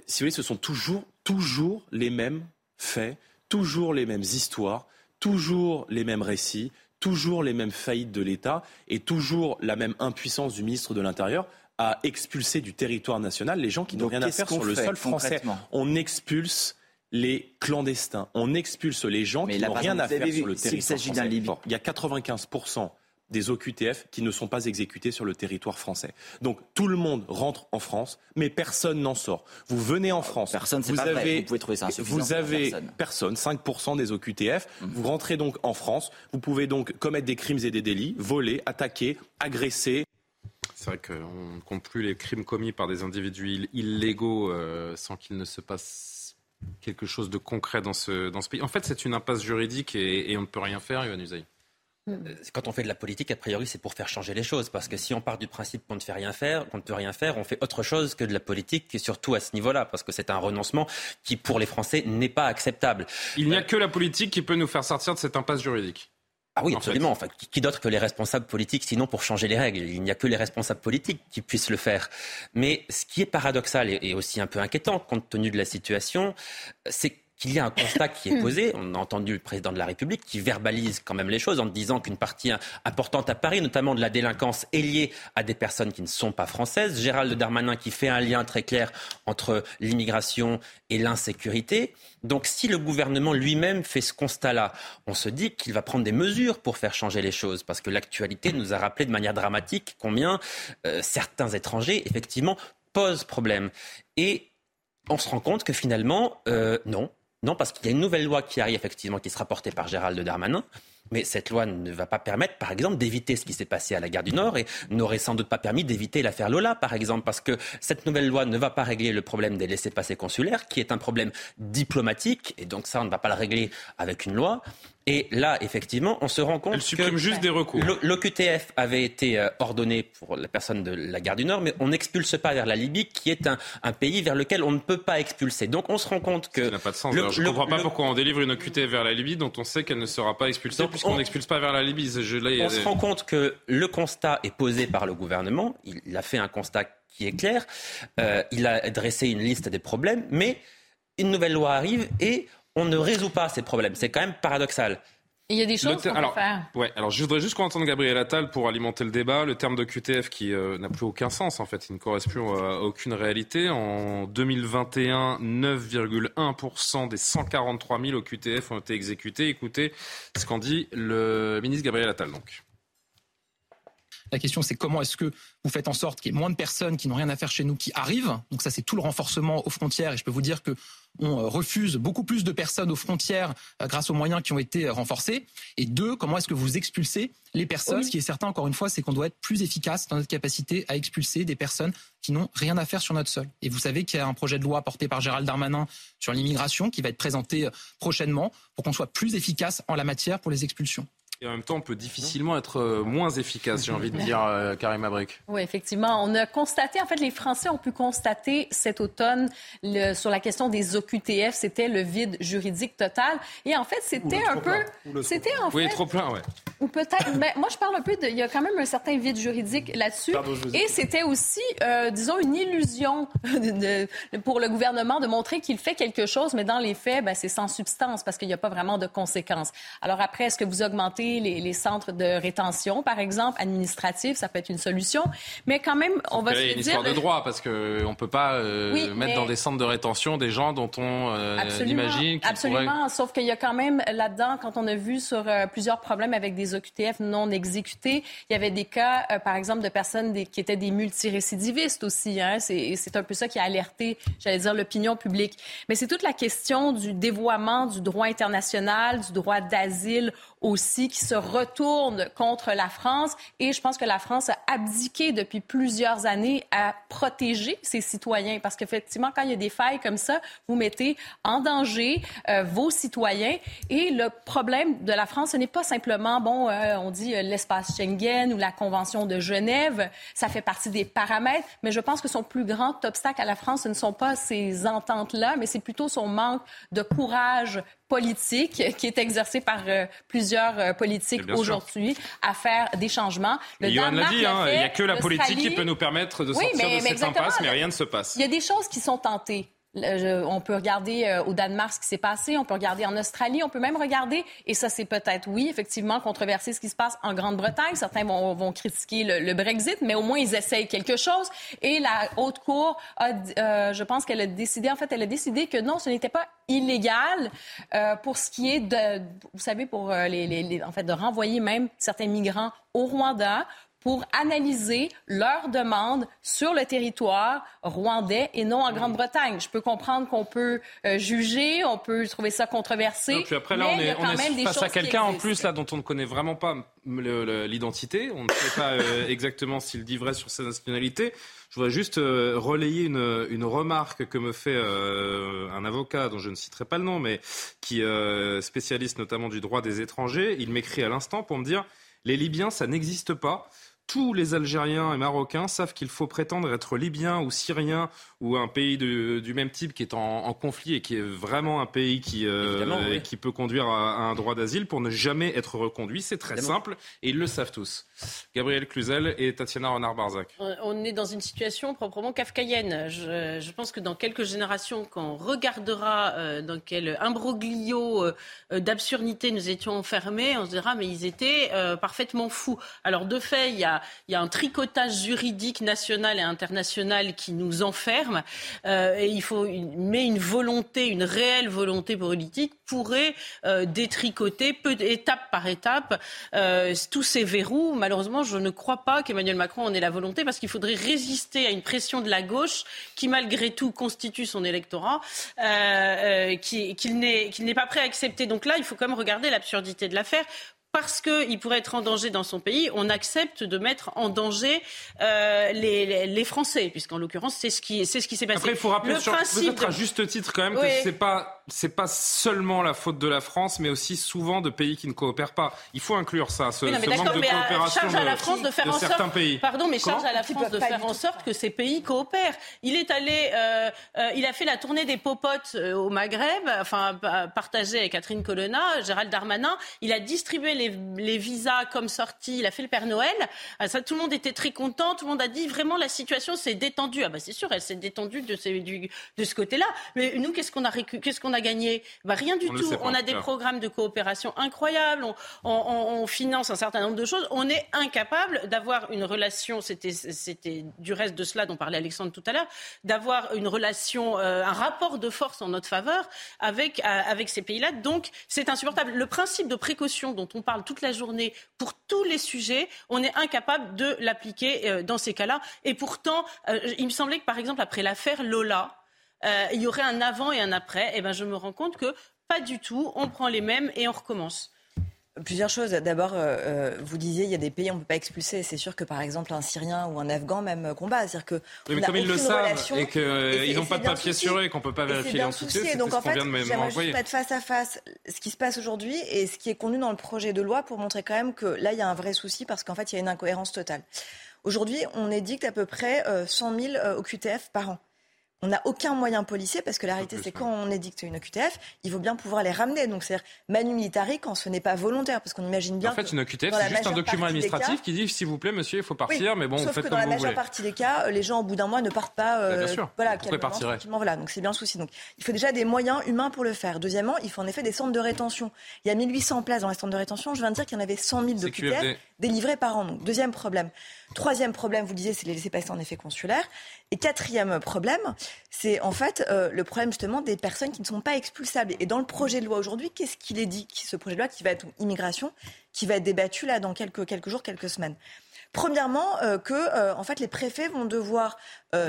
Si vous voulez, ce sont toujours, toujours les mêmes faits, toujours les mêmes histoires, toujours les mêmes récits, toujours les mêmes faillites de l'État et toujours la même impuissance du ministre de l'Intérieur à expulser du territoire national les gens qui n'ont rien à faire sur le sol français. On expulse les clandestins. On expulse les gens qui n'ont rien à faire sur le territoire français. Il y a 95% des OQTF qui ne sont pas exécutés sur le territoire français. Donc tout le monde rentre en France, mais personne n'en sort. Vous venez en France, personne, vous, pas avez, vrai. vous pouvez trouver ça vous avez personne, 5% des OQTF. Mhm. Vous rentrez donc en France, vous pouvez donc commettre des crimes et des délits, voler, attaquer, agresser. C'est vrai qu'on ne compte plus les crimes commis par des individus illégaux euh, sans qu'il ne se passe quelque chose de concret dans ce, dans ce pays. En fait, c'est une impasse juridique et, on ne peut rien faire, Yohann Usaï. Euh, quand on fait de la politique, a priori, c'est pour faire changer les choses. Parce que si on part du principe qu'on ne fait rien faire, qu'on ne peut rien faire, on fait autre chose que de la politique, et surtout à ce niveau-là, parce que c'est un renoncement qui, pour les Français, n'est pas acceptable. Il n'y a que la politique qui peut nous faire sortir de cette impasse juridique. Ah oui, absolument. Enfin, qui d'autre que les responsables politiques, sinon pour changer les règles? Il n'y a que les responsables politiques qui puissent le faire. Mais ce qui est paradoxal et aussi un peu inquiétant, compte tenu de la situation, c'est qu'il y a un constat qui est posé. On a entendu le président de la République qui verbalise quand même les choses en disant qu'une partie importante à Paris, notamment de la délinquance, est liée à des personnes qui ne sont pas françaises. Gérald Darmanin qui fait un lien très clair entre l'immigration et l'insécurité. Donc si le gouvernement lui-même fait ce constat-là, on se dit qu'il va prendre des mesures pour faire changer les choses, parce que l'actualité nous a rappelé de manière dramatique combien euh, certains étrangers, effectivement, posent problème. Et on se rend compte que finalement, euh, non, non, parce qu'il y a une nouvelle loi qui arrive effectivement, qui sera portée par Gérald Darmanin. Mais cette loi ne va pas permettre, par exemple, d'éviter ce qui s'est passé à la gare du Nord et n'aurait sans doute pas permis d'éviter l'affaire Lola, par exemple, parce que cette nouvelle loi ne va pas régler le problème des laissés-passer consulaires, qui est un problème diplomatique, et donc ça, on ne va pas le régler avec une loi. Et là, effectivement, on se rend compte Elle supprime juste des recours. L'OQTF avait été euh, ordonné pour la personne de la gare du Nord, mais on n'expulse pas vers la Libye, qui est un, un, pays vers lequel on ne peut pas expulser. Donc on se rend compte que... Ça n'a pas de sens. je ne comprends pas pourquoi on délivre une OQTF vers la Libye dont on sait qu'elle ne sera pas expulsée puisqu'on n'expulse pas vers la Libye. on se rend compte que le constat est posé par le gouvernement. Il a fait un constat qui est clair. Euh, il a dressé une liste des problèmes, mais une nouvelle loi arrive et on ne résout pas ces problèmes. C'est quand même paradoxal. Il y a des choses qu'on peut faire. Ouais, alors je voudrais juste qu'on entende Gabriel Attal pour alimenter le débat. Le terme de QTF qui euh, n'a plus aucun sens en fait, il ne correspond à aucune réalité. En 2021, 9,1% des 143 000 QTF ont été exécutés. Écoutez ce qu'en dit le ministre Gabriel Attal donc. La question, c'est comment est-ce que vous faites en sorte qu'il y ait moins de personnes qui n'ont rien à faire chez nous qui arrivent. Donc ça, c'est tout le renforcement aux frontières. Et je peux vous dire que on euh, refuse beaucoup plus de personnes aux frontières euh, grâce aux moyens qui ont été euh, renforcés. Et deux, comment est-ce que vous expulsez les personnes? Ce qui est certain, encore une fois, c'est qu'on doit être plus efficace dans notre capacité à expulser des personnes qui n'ont rien à faire sur notre sol. Et vous savez qu'il y a un projet de loi porté par Gérald Darmanin sur l'immigration qui va être présenté prochainement pour qu'on soit plus efficace en la matière pour les expulsions. Et en même temps, on peut difficilement être euh, moins efficace, j'ai envie de dire, euh, Karim Abrik. Oui, effectivement. On a constaté, en fait, les Français ont pu constater cet automne le, sur la question des OQTF, c'était le vide juridique total. Et en fait, c'était un peu. C'était en fait. Oui, trop plein, ouais. Ou peut-être. mais moi, je parle un peu de. Il y a quand même un certain vide juridique là-dessus. Et c'était aussi, euh, disons, une illusion de, pour le gouvernement de montrer qu'il fait quelque chose, mais dans les faits, ben, c'est sans substance parce qu'il n'y a pas vraiment de conséquences. Alors après, est-ce que vous augmentez les, centres de rétention, par exemple, administratifs, ça peut être une solution. Mais quand même, on va se dire... Il y a une histoire de droit, parce qu'on ne peut pas euh, mettre dans des centres de rétention des gens dont on euh, imagine Absolument, sauf qu'il y a quand même là-dedans, quand on a vu sur euh, plusieurs problèmes avec des OQTF non exécutés, il y avait des cas, par exemple, de personnes qui étaient des multirécidivistes aussi. Hein. C'est un peu ça qui a alerté, j'allais dire, l'opinion publique. Mais c'est toute la question du dévoiement du droit international, du droit d'asile aussi qui se retourne contre la France. Et je pense que la France a abdiqué depuis plusieurs années à protéger ses citoyens. Parce qu'effectivement, quand il y a des failles comme ça, vous mettez en danger euh, vos citoyens. Et le problème de la France, ce n'est pas simplement, bon, euh, on dit euh, l'espace Schengen ou la Convention de Genève. Ça fait partie des paramètres. Mais je pense que son plus grand obstacle à la France, ce ne sont pas ces ententes-là, mais c'est plutôt son manque de courage politique qui est exercée par euh, plusieurs euh, politiques aujourd'hui à faire des changements. Le Johan l'a dit, hein, il n'y a que la politique qui peut nous permettre de sortir de cette impasse, mais rien ne se passe. Il y a des choses qui sont tentées on peut regarder euh, au Danemark ce qui s'est passé, on peut regarder en Australie, on peut même regarder, et ça c'est peut-être, oui, effectivement, controversé ce qui se passe en Grande-Bretagne. Certains vont, critiquer le, Brexit, mais au moins ils essayent quelque chose. Et la Haute Cour, a, euh, je pense qu'elle a décidé, en fait, elle a décidé que non, ce n'était pas illégal euh, pour ce qui est de, vous savez, pour les, en fait, de renvoyer même certains migrants au Rwanda pour analyser leurs demandes sur le territoire rwandais et non en Grande-Bretagne. Je peux comprendre qu'on peut euh, juger, on peut trouver ça controversé. puis après, là, on est, on est face à quelqu'un en plus là dont on ne connaît vraiment pas l'identité. On ne sait pas euh, exactement s'il dit vrai sur sa nationalité. Je voudrais juste euh, relayer une, une, remarque que me fait un avocat dont je ne citerai pas le nom, mais qui est spécialiste notamment du droit des étrangers. Il m'écrit à l'instant pour me dire les Libyens, ça n'existe pas tous les Algériens et Marocains savent qu'il faut prétendre être libyen ou syrien ou un pays du même type qui est en, conflit et qui est vraiment un pays qui, euh, qui peut conduire à, un droit d'asile pour ne jamais être reconduit. C'est très simple et ils le savent tous. Gabriel Cluzel et Tatiana Renard-Barzac. On est dans une situation proprement kafkaïenne. Je, pense que dans quelques générations, quand on regardera euh, dans quel imbroglio euh, d'absurdité nous étions enfermés, on se dira mais ils étaient parfaitement fous. Alors de fait, il y a, il y a un tricotage juridique national et international qui nous enferme euh, et il faut mais une volonté, une réelle volonté politique pourrait euh, détricoter peu, étape par étape euh, tous ces verrous. Malheureusement, je ne crois pas qu'Emmanuel Macron en ait la volonté parce qu'il faudrait résister à une pression de la gauche qui, malgré tout, constitue son électorat, qu'il n'est pas prêt à accepter. Donc là, il faut quand même regarder l'absurdité de l'affaire parce qu'il pourrait être en danger dans son pays, on accepte de mettre en danger euh, les, les, Français, puisqu'en l'occurrence, c'est ce qui, c'est ce qui s'est passé. Après, il faut rappeler, peut-être à juste titre quand même, que c'est pas c'est pas seulement la faute de la France, mais aussi souvent de pays qui ne coopèrent pas. Il faut inclure ça, ce, manque de coopération charge à la France de, faire en certains sorte, pays. Pardon, mais charge à la France de faire en sorte que ces pays coopèrent. Il est allé, euh, euh, il a fait la tournée des popotes euh, au Maghreb, enfin partagé avec Catherine Colonna, Gérald Darmanin. Il a distribué les, les visas comme sortie. Il a fait le Père Noël. Ça, tout le monde était très content. Tout le monde a dit vraiment la situation s'est détendue. Ah bah c'est sûr, elle s'est détendue de, ces, du, de ce côté-là. Mais nous, qu'est-ce qu'on a, qu'est-ce qu'on a gagné bah, Rien du tout. On a des programmes de coopération incroyables. On, on, on, finance un certain nombre de choses. On est incapable d'avoir une relation. C'était, c'était du reste de cela dont parlait Alexandre tout à l'heure, d'avoir une relation, euh, un rapport de force en notre faveur avec euh, avec ces pays-là. Donc c'est insupportable. Le principe de précaution dont on parle toute la journée pour tous les sujets, on est incapable de l'appliquer euh, dans ces cas-là. Et pourtant, il me semblait que par exemple après l'affaire Lola, euh, il y aurait un avant et un après. Et eh ben, je me rends compte que pas du tout. On prend les mêmes et on recommence. Plusieurs choses. D'abord, euh, euh, vous disiez, il y a des pays on ne peut pas expulser. C'est sûr que, par exemple, un Syrien ou un Afghan même combat. C'est-à-dire que mais comme ils le savent et qu'ils n'ont pas de papier sur eux et qu'on ne peut pas vérifier l'identité, c'est donc en fait, j'aimerais juste mettre face à face ce qui se passe aujourd'hui et ce qui est contenu dans le projet de loi pour montrer quand même que là, il y a un vrai souci parce qu'en fait, il y a une incohérence totale. Aujourd'hui, on édicte à peu près 100 000 OQTF par an on n'a aucun moyen policier parce que la réalité, c'est quand on édicte une OQTF, il faut bien pouvoir les ramener. Donc, c'est-à-dire manu militari quand ce n'est pas volontaire, parce qu'on imagine bien. En fait, une OQTF, c'est juste un document administratif qui dit s'il vous plaît, monsieur, il faut partir, mais bon, sauf faites que dans la majeure partie des cas, les gens au bout d'un mois ne partent pas. Euh, bien sûr. Voilà, Pourquoi Voilà, donc c'est bien le souci. Donc, il faut déjà des moyens humains pour le faire. Deuxièmement, il faut en effet des centres de rétention. Il y a 1800 places dans les centres de rétention. Je viens de dire qu'il y en avait 100 000 d'OQTF délivrés par an. Donc, deuxième problème. Troisième problème, vous disiez, c'est les laissés-passer en effet consulaire. Et quatrième problème, c'est en fait euh, le problème justement des personnes qui ne sont pas expulsables. Et dans le projet de loi aujourd'hui, qu'est-ce qu'il est dit Ce projet de loi qui va être immigration, qui va être débattu là dans quelques, jours, quelques semaines? Premièrement, euh, que euh, fait les préfets vont devoir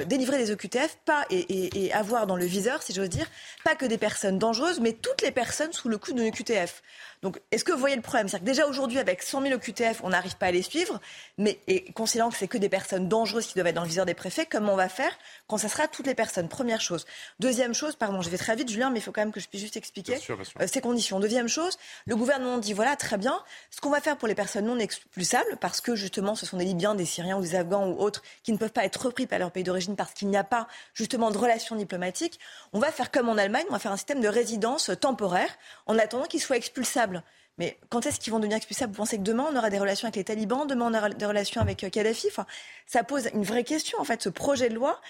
délivrer des OQTF, pas et, et, avoir dans le viseur, si j'ose dire, pas que des personnes dangereuses, mais toutes les personnes sous le coup d'une OQTF. Donc, est-ce que vous voyez le problème? C'est-à-dire que déjà aujourd'hui, avec 100 000 OQTF, on n'arrive pas à les suivre, mais et considérant que c'est que des personnes dangereuses qui doivent être dans le viseur des préfets, comment on va faire quand ça sera toutes les personnes? Première chose. Deuxième chose, pardon, je vais très vite, Julien, mais il faut quand même que je puisse juste expliquer euh, ces conditions. Deuxième chose, le gouvernement dit voilà, très bien, ce qu'on va faire pour les personnes non expulsables, parce que justement, ce sont des Libyens, des Syriens ou des Afghans ou autres qui ne peuvent pas être repris par leur pays d'origine parce qu'il n'y a pas justement de relations diplomatiques, on va faire comme en Allemagne, on va faire un système de résidence temporaire en attendant qu'ils soient expulsables. Mais quand est-ce qu'ils vont devenir expulsables? Vous pensez que demain, on aura des relations avec les talibans? Demain, on aura des relations avec euh, Kadhafi? Enfin, Ça pose une vraie question, en fait. Ce projet de loi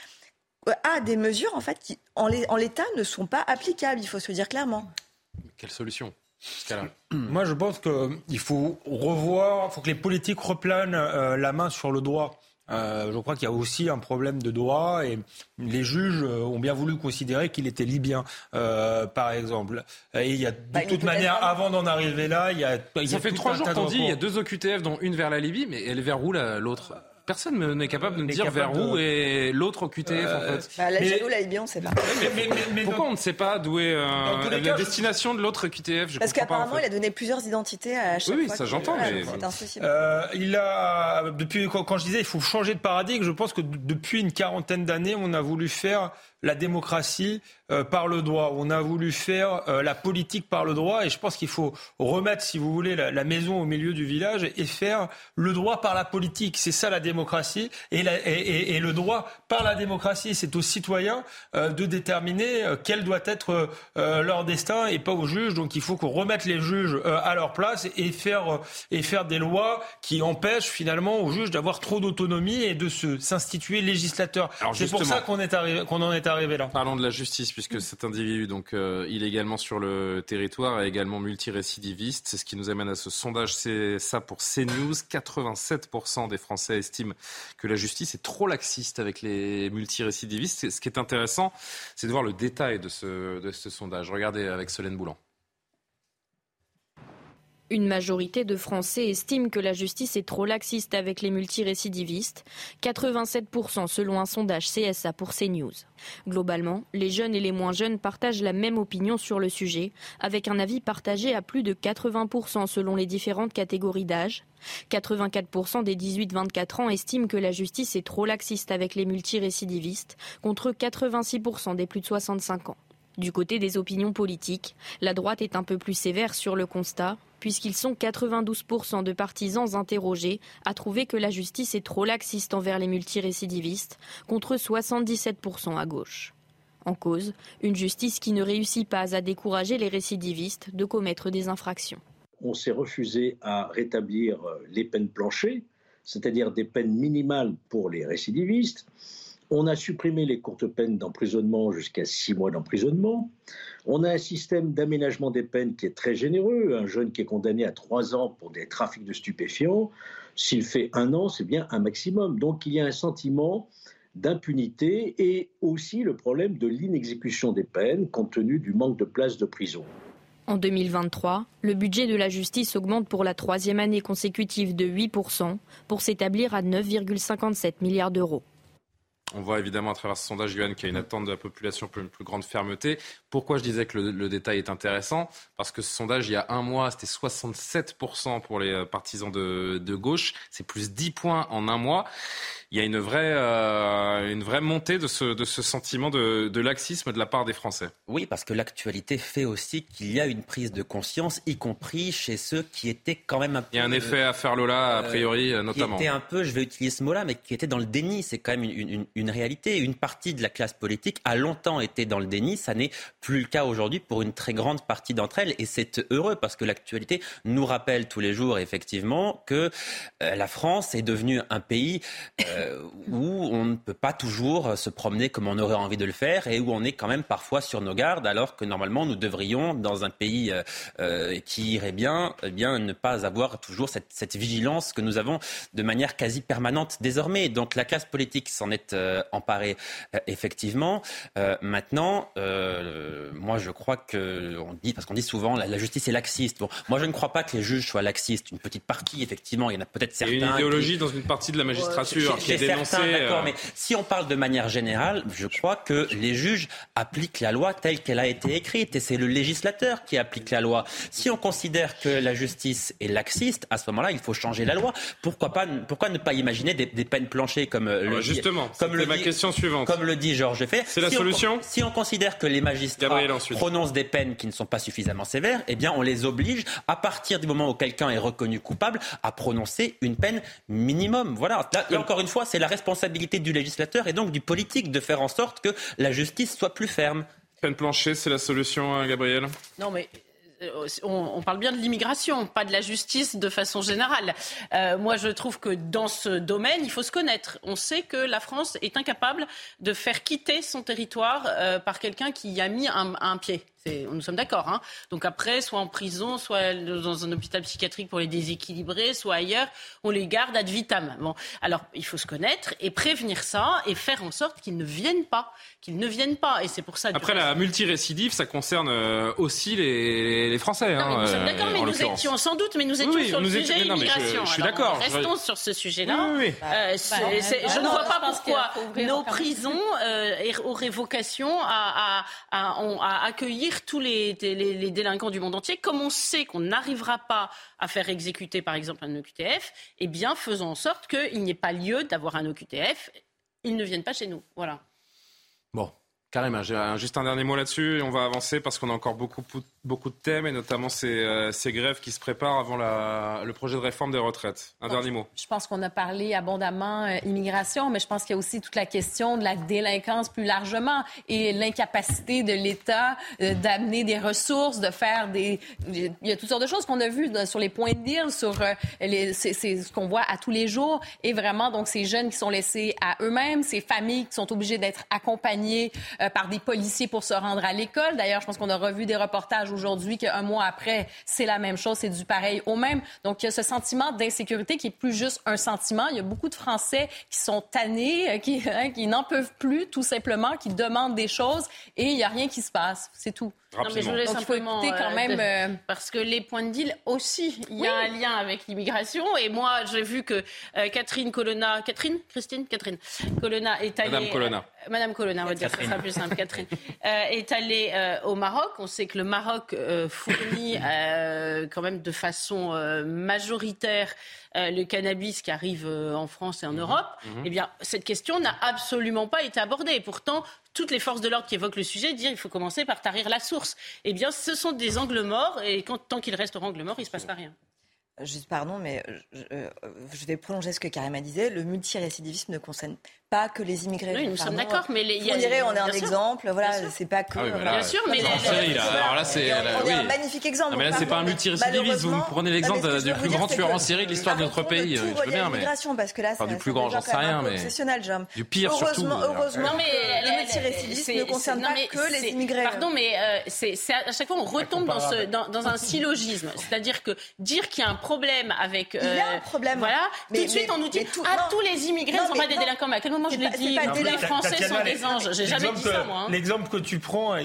euh, a des mesures, en fait, qui, en l'état, ne sont pas applicables. Il faut se le dire clairement. Quelle solution Moi, je pense qu'il faut revoir, il faut que les politiques replanent euh, la main sur le droit. Euh, je crois qu'il y a aussi un problème de droit et les juges euh, ont bien voulu considérer qu'il était libyen, euh, par exemple. Et il y a de bah, toute manière, avant d'en arriver là, il y a. Il Ça fait trois jours qu'on dit il y a deux OQTF, dont une vers la Libye, mais elle est vers où l'autre? Personne n'est capable de me dire vers où est l'autre QTF en euh, fait. Bah, la mais... la Libye, on ne sait pas. Mais, pourquoi on ne sait pas d'où est euh, la destination de l'autre QTF je Parce qu'apparemment, il a donné plusieurs identités à chaque oui, fois. Oui, ça j'entends. Mais... Euh, il a, depuis, quand, je disais il faut changer de paradigme, je pense que depuis une quarantaine d'années, on a voulu faire la démocratie euh, par le droit. On a voulu faire euh, la politique par le droit et je pense qu'il faut remettre, si vous voulez, la, maison au milieu du village et faire le droit par la politique. C'est ça la démocratie et, et, le droit par la démocratie. C'est aux citoyens euh, de déterminer quel doit être leur destin et pas aux juges. Donc il faut qu'on remette les juges à leur place et faire, et faire des lois qui empêchent finalement aux juges d'avoir trop d'autonomie et de s'instituer législateur. C'est pour ça qu'on est arrivé, qu'on en est Parlons de la justice, puisque cet individu, donc euh, illégalement sur le territoire, est également multirécidiviste. C'est ce qui nous amène à ce sondage. C'est ça pour CNews. 87% des Français estiment que la justice est trop laxiste avec les multirécidivistes. Ce qui est intéressant, c'est de voir le détail de ce, de ce sondage. Regardez avec Solène Boulan. Une majorité de Français estiment que la justice est trop laxiste avec les multirécidivistes, 87% selon un sondage CSA pour CNews. Globalement, les jeunes et les moins jeunes partagent la même opinion sur le sujet, avec un avis partagé à plus de 80% selon les différentes catégories d'âge. 84% des 18-24 ans estiment que la justice est trop laxiste avec les multirécidivistes, contre 86% des plus de 65 ans. Du côté des opinions politiques, la droite est un peu plus sévère sur le constat, puisqu'ils sont 92% de partisans interrogés à trouver que la justice est trop laxiste envers les multirécidivistes, contre 77% à gauche. En cause, une justice qui ne réussit pas à décourager les récidivistes de commettre des infractions. On s'est refusé à rétablir les peines planchées, c'est-à-dire des peines minimales pour les récidivistes. On a supprimé les courtes peines d'emprisonnement jusqu'à six mois d'emprisonnement. On a un système d'aménagement des peines qui est très généreux. Un jeune qui est condamné à trois ans pour des trafics de stupéfiants, s'il fait un an, c'est bien un maximum. Donc il y a un sentiment d'impunité et aussi le problème de l'inexécution des peines compte tenu du manque de places de prison. En 2023, le budget de la justice augmente pour la troisième année consécutive de 8% pour s'établir à 9,57 milliards d'euros. On voit évidemment à travers ce sondage, Johan, qu'il y a une attente de la population pour une plus grande fermeté. Pourquoi je disais que le, détail est intéressant? Parce que ce sondage, il y a un mois, c'était 67% pour les partisans de, de gauche. C'est plus 10 points en un mois il y a une vraie, euh, une vraie montée de ce, de ce sentiment de, de, laxisme de la part des Français. Oui, parce que l'actualité fait aussi qu'il y a une prise de conscience, y compris chez ceux qui étaient quand même un peu... Il y a un effet à faire Lola, a euh, priori, euh, notamment. Qui était un peu, je vais utiliser ce mot-là, mais qui était dans le déni. C'est quand même une, une, une, réalité. Une partie de la classe politique a longtemps été dans le déni. Ça n'est plus le cas aujourd'hui pour une très grande partie d'entre elles. Et c'est heureux parce que l'actualité nous rappelle tous les jours, effectivement, que la France est devenue un pays... Euh, où on ne peut pas toujours se promener comme on aurait envie de le faire et où on est quand même parfois sur nos gardes alors que normalement nous devrions, dans un pays euh, euh, qui irait bien, eh bien, ne pas avoir toujours cette, cette, vigilance que nous avons de manière quasi permanente désormais. Donc la classe politique s'en est emparée effectivement. maintenant, moi je crois que on dit parce qu'on dit souvent la, la, justice est laxiste. Bon, moi je ne crois pas que les juges soient laxistes. Une petite partie effectivement, il y en a peut-être certains. Il y a une idéologie dans une partie de la magistrature qui est d'accord, euh, mais si on parle de manière générale, je crois que les juges appliquent la loi telle qu'elle a été écrite et c'est le législateur qui applique la loi. Si on considère que la justice est laxiste, à ce moment-là, il faut changer la loi. Pourquoi pas Pourquoi ne pas imaginer des, peines planchées comme euh, le justement comme le ma question suivante. Comme le dit Georges Fay. C'est la solution. si on considère que les magistrats prononcent des peines qui ne sont pas suffisamment sévères, eh bien on les oblige à partir du moment où quelqu'un est reconnu coupable à prononcer une peine minimum. Voilà. Là, encore une fois, c'est la responsabilité du législateur et donc du politique de faire en sorte que la justice soit plus ferme. Peine plancher, c'est la solution, hein, Gabriel? Non, mais euh, on, parle bien de l'immigration, pas de la justice de façon générale. Euh, moi, je trouve que dans ce domaine, il faut se connaître. On sait que la France est incapable de faire quitter son territoire euh, par quelqu'un qui y a mis un pied nous sommes d'accord. Hein. Donc après, soit en prison, soit dans un hôpital psychiatrique pour les déséquilibrer, soit ailleurs, on les garde ad vitam. Bon, alors il faut se connaître et prévenir ça et faire en sorte qu'ils ne viennent pas, qu'ils ne viennent pas. Et c'est pour ça. Après, la multirécidive, ça concerne euh, aussi les, les Français. Hein, nous sommes euh, d'accord, mais nous étions sans doute, mais nous étions sur le sujet immigration. Je, suis d'accord. Restons sur ce sujet-là. Euh, je ne vois pas pourquoi nos prisons auraient vocation à, à, à accueillir tous les, délinquants du monde entier, comme on sait qu'on n'arrivera pas à faire exécuter, par exemple, un OQTF, eh bien, faisons en sorte qu'il n'y ait pas lieu d'avoir un OQTF. Ils ne viennent pas chez nous. Voilà. Bon, Carrément, juste un dernier mot là-dessus et on va avancer parce qu'on a encore beaucoup, beaucoup de thèmes et notamment ces, euh, ces grèves qui se préparent avant la, le projet de réforme des retraites. Un dernier mot. Je pense qu'on a parlé abondamment euh, immigration, mais je pense qu'il y a aussi toute la question de la délinquance plus largement et l'incapacité de l'État euh, d'amener des ressources, de faire des... Il y a toutes sortes de choses qu'on a vues sur les points de deal, sur les... c'est, ce qu'on voit à tous les jours et vraiment donc ces jeunes qui sont laissés à eux-mêmes, ces familles qui sont obligées d'être accompagnées par des policiers pour se rendre à l'école. D'ailleurs, je pense qu'on a revu des reportages aujourd'hui qu'un mois après, c'est la même chose, c'est du pareil au même. Donc, il y a ce sentiment d'insécurité qui est plus juste un sentiment. Il y a beaucoup de Français qui sont tannés, euh, qui, hein, qui n'en peuvent plus, tout simplement, qui demandent des choses et il n'y a rien qui se passe. C'est tout. Non, mais je voulais simplement quand euh, même euh, parce que les points de deal aussi, il y a un lien avec l'immigration. Et moi, j'ai vu que Catherine Colonna, Catherine, Christine, Catherine Colonna est allée. Madame Colonna. Madame Colonna, on va dire, ça sera plus simple. Catherine est allée au Maroc. On sait que le Maroc fournit quand même de façon majoritaire le cannabis qui arrive en France et en mhm. Europe. Mhm. Eh bien, cette question n'a absolument pas été abordée. Pourtant, toutes les forces de l'ordre qui évoquent le sujet dire il faut commencer par tarir la source. Eh bien, ce sont des angles morts et quand, tant qu'ils resteront angles morts, il ne se passe pas rien. Juste pardon, mais je, vais prolonger ce que Karima disait. Le multirécidivisme ne concerne pas que les immigrés. Oui, nous sommes d'accord, mais les, on dirait on est un exemple. Voilà, c'est pas que. Ah bien sûr, mais alors là c'est un magnifique exemple. Mais là c'est pas un multirécidiviste. Vous prenez l'exemple du plus grand tueur en série de l'histoire de notre pays. Je veux bien, mais parce que là, c'est du plus grand, j'en sais rien, mais du pire surtout. Heureusement, mais le multirécidivisme ne concerne pas que les immigrés. Pardon, mais c'est à chaque fois on retombe dans un syllogisme, c'est-à-dire que dire qu'il y a un problème avec. Il y a un problème. Voilà. Tout de suite on nous dit ah tous les immigrés ne sont pas des délinquants. Moment je l'ai dit Les Français sont des anges. J'ai jamais dit ça moi. Hein. L'exemple que tu prends,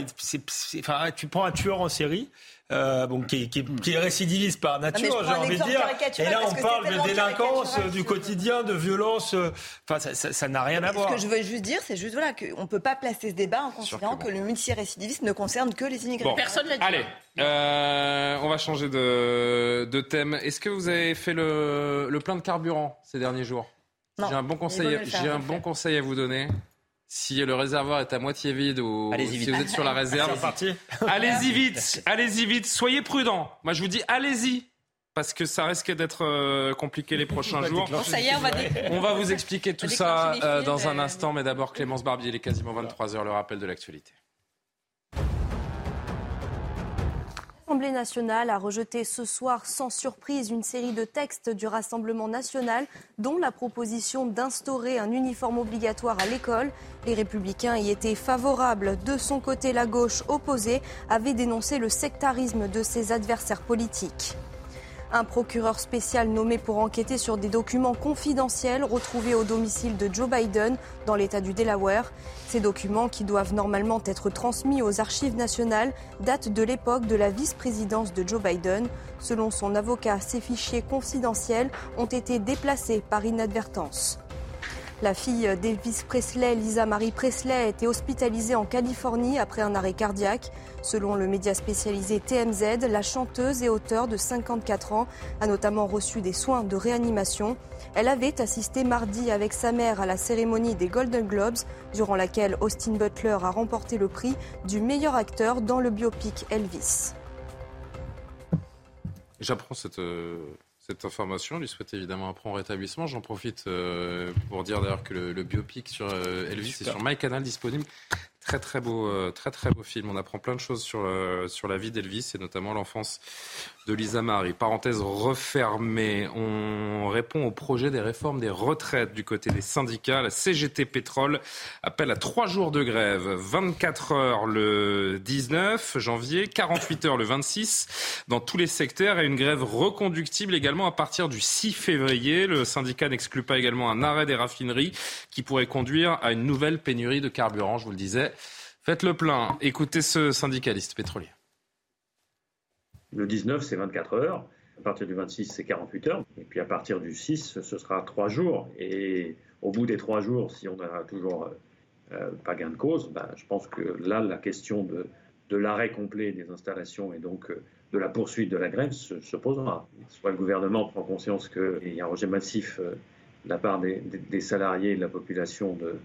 enfin tu prends un tueur en série. Euh, bon, qui, qui, qui, est récidiviste par nature, j'ai envie de dire. Et là, on parle de délinquance, du quotidien, de violence. Euh, enfin, ça n'a rien à voir. Ce que je veux juste dire, c'est juste voilà, qu'on ne peut pas placer ce débat en considérant que, le multirécidivisme ne concerne que les immigrés. Personne l'a dit. Allez, euh, on va changer de, de thème. Est-ce que vous avez fait le, le plein de carburant ces derniers jours? J'ai un bon conseil. J'ai un bon conseil à vous donner. Si le réservoir est à moitié vide ou si vous êtes sur la réserve, allez-y vite, allez-y vite, soyez prudents. Moi, je vous dis, allez-y. Parce que ça risque d'être euh, compliqué les prochains jours. on, va vous expliquer tout ça euh, dans un instant, mais d'abord Clémence Barbier, il est quasiment 23h, le rappel de l'actualité. L'Assemblée nationale a rejeté ce soir sans surprise une série de textes du Rassemblement national, dont la proposition d'instaurer un uniforme obligatoire à l'école. Les républicains y étaient favorables. De son côté, la gauche opposée avait dénoncé le sectarisme de ses adversaires politiques. Un procureur spécial nommé pour enquêter sur des documents confidentiels retrouvés au domicile de Joe Biden dans l'État du Delaware. Ces documents, qui doivent normalement être transmis aux archives nationales, datent de l'époque de la vice-présidence de Joe Biden. Selon son avocat, ces fichiers confidentiels ont été déplacés par inadvertance. La fille d'Elvis Presley, Lisa Marie Presley, a été hospitalisée en Californie après un arrêt cardiaque. Selon le média spécialisé TMZ, la chanteuse et auteure de 54 ans a notamment reçu des soins de réanimation. Elle avait assisté mardi avec sa mère à la cérémonie des Golden Globes, durant laquelle Austin Butler a remporté le prix du meilleur acteur dans le biopic Elvis. J'apprends cette, euh, cette information. lui souhaite évidemment un prompt rétablissement. J'en profite euh, pour dire d'ailleurs que le, biopic sur euh, Elvis est sur MyCanal disponible. Très très beau, euh, très très beau film. On apprend plein de choses sur, sur la vie d'Elvis et notamment l'enfance de Lisa Marie. Parenthèse refermée. On répond au projet des réformes des retraites du côté des syndicats. La CGT Pétrole appelle à trois jours de grève. 24 heures le 19 janvier, 48 heures le 26 dans tous les secteurs et une grève reconductible également à partir du 6 février. Le syndicat n'exclut pas également un arrêt des raffineries qui pourrait conduire à une nouvelle pénurie de carburant, je vous le disais. Faites le plein. Écoutez ce syndicaliste pétrolier. Le 19, c'est 24 heures. À partir du 26, c'est 48 heures. Et puis à partir du 6, ce sera 3 jours. Et au bout des 3 jours, si on n'a toujours euh, pas gain de cause, bah, je pense que là, la question de, l'arrêt complet des installations et donc euh, de la poursuite de la grève se, posera. Soit le gouvernement prend conscience qu'il y a un rejet massif euh, de la part des, des salariés et de la population de,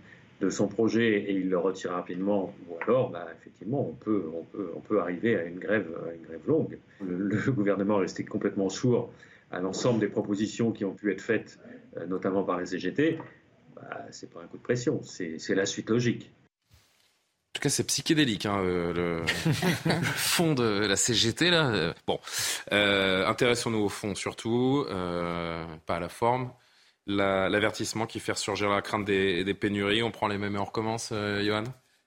de son projet et il le retire rapidement, ou alors, bah, effectivement, on peut, on, peut, on peut arriver à une grève, une grève longue. Le, gouvernement est resté complètement sourd à l'ensemble des propositions qui ont pu être faites, euh, notamment par les CGT. Bah, c'est pas un coup de pression, c'est la suite logique. En tout cas, c'est psychédélique, hein, euh, le, fond de la CGT. Là. Bon, euh, intéressons-nous au fond surtout, pas à la forme l'avertissement qui fait ressurgir la crainte des, pénuries. On prend les mêmes et on recommence, euh, Johan?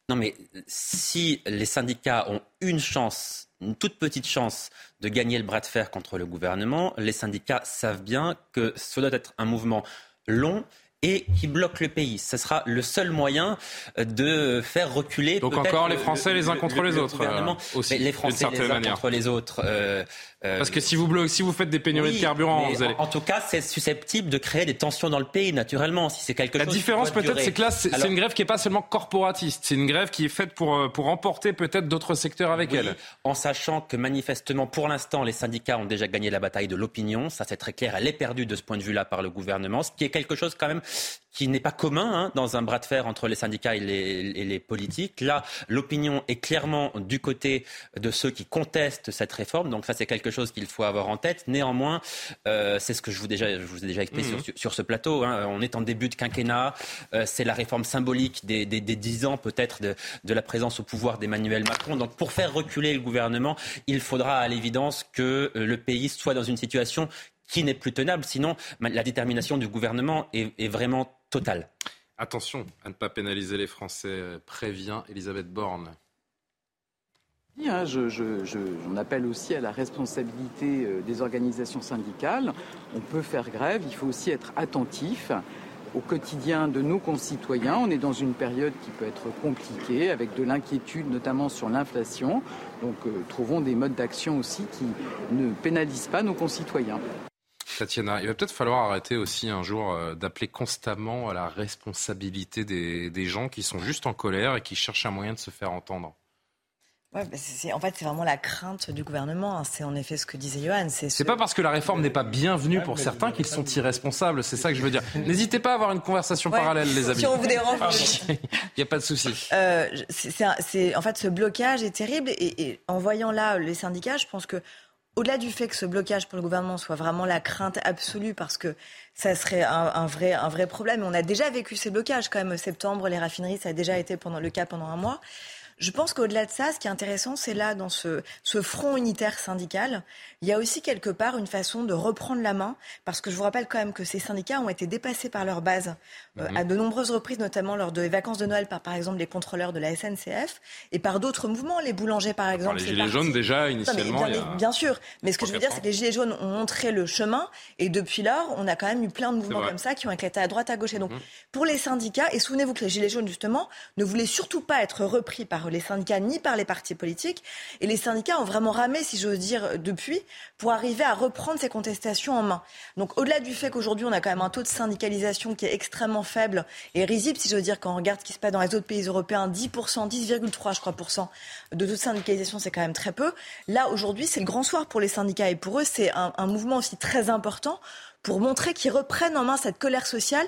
Non, mais si les syndicats ont une chance, une toute petite chance de gagner le bras de fer contre le gouvernement, les syndicats savent bien que ce doit être un mouvement long et qui bloque le pays. Ce sera le seul moyen de faire reculer. Donc encore les Français les uns contre les autres. Euh, aussi, les Français les uns contre les autres. Euh, euh, Parce que si vous, si vous faites des pénuries de carburant, vous allez... En tout cas, c'est susceptible de créer des tensions dans le pays, naturellement. Si c'est quelque La chose différence peut-être, c'est que là, c'est une grève qui n'est pas seulement corporatiste. C'est une grève qui est faite pour, euh, pour emporter peut-être d'autres secteurs avec elle. En sachant que manifestement, pour l'instant, les syndicats ont déjà gagné la bataille de l'opinion. Ça, c'est très clair. Elle est perdue de ce point de vue-là par le gouvernement. Ce qui est quelque chose quand même qui n'est pas commun hein, dans un bras de fer entre les syndicats et les, politiques. Là, l'opinion est clairement du côté de ceux qui contestent cette réforme. Donc ça, c'est quelque chose qu'il faut avoir en tête. Néanmoins, euh, c'est ce que je vous, déjà, je vous ai déjà expliqué mmh. sur, ce plateau. Hein. On est en début de quinquennat. Euh, c'est la réforme symbolique des, dix ans peut-être de, de, la présence au pouvoir d'Emmanuel Macron. Donc pour faire reculer le gouvernement, il faudra à l'évidence que euh, le pays soit dans une situation qui n'est plus tenable. Sinon, la détermination du gouvernement est, est vraiment totale. Attention à ne pas pénaliser les Français, prévient Elisabeth Borne. Hein, j'en appelle aussi à la responsabilité euh, des organisations syndicales. On peut faire grève, il faut aussi être attentif au quotidien de nos concitoyens. On est dans une période qui peut être compliquée, avec de l'inquiétude notamment sur l'inflation. Donc euh, trouvons des modes d'action aussi qui ne pénalisent pas nos concitoyens. Tatiana, il va peut-être falloir arrêter aussi un jour euh, d'appeler constamment à la responsabilité des, gens qui sont juste en colère et qui cherchent un moyen de se faire entendre. Ouais, bah, en fait, c'est vraiment la crainte du gouvernement. Hein. C'est en effet ce que disait Johan. C'est pas parce que la réforme n'est pas bienvenue pour certains qu'ils sont irresponsables. C'est ça que je veux dire. N'hésitez pas à avoir une conversation parallèle, les amis. Si on vous dérange, il n'y a pas de souci. Euh, c'est en fait ce blocage est terrible. et, en voyant là les syndicats, je pense que au-delà du fait que ce blocage pour le gouvernement soit vraiment la crainte absolue, parce que ça serait un, vrai, un vrai problème, on a déjà vécu ces blocages quand même. Septembre, les raffineries, ça a déjà été pendant le cas pendant un mois. Je pense qu'au-delà de ça, ce qui est intéressant, c'est là, dans ce, ce, front unitaire syndical, il y a aussi quelque part une façon de reprendre la main, parce que je vous rappelle quand même que ces syndicats ont été dépassés par leur base euh, mhm. à de nombreuses reprises, notamment lors des vacances de Noël par, par exemple, les contrôleurs de la SNCF, et par d'autres mouvements, les boulangers par exemple. les Gilets jaunes déjà, initialement. bien, sûr, mais ce que je veux dire, c'est que les Gilets jaunes ont montré le chemin, et depuis lors, on a quand même eu plein de mouvements comme ça qui ont éclaté à droite, à gauche. Et donc, mhm. pour les syndicats, et souvenez-vous que les Gilets jaunes, justement, ne voulaient surtout pas être repris par les syndicats ni par les partis politiques. Et les syndicats ont vraiment ramé, si j'ose dire, depuis, pour arriver à reprendre ces contestations en main. Donc au-delà du fait qu'aujourd'hui, on a quand même un taux de syndicalisation qui est extrêmement faible et risible, si j'ose dire, quand on regarde ce qui se passe dans les autres pays européens, 10%, 10,3 je crois, de taux de syndicalisation, c'est quand même très peu. Là, aujourd'hui, c'est le grand soir pour les syndicats et pour eux, c'est un, un mouvement aussi très important pour montrer qu'ils reprennent en main cette colère sociale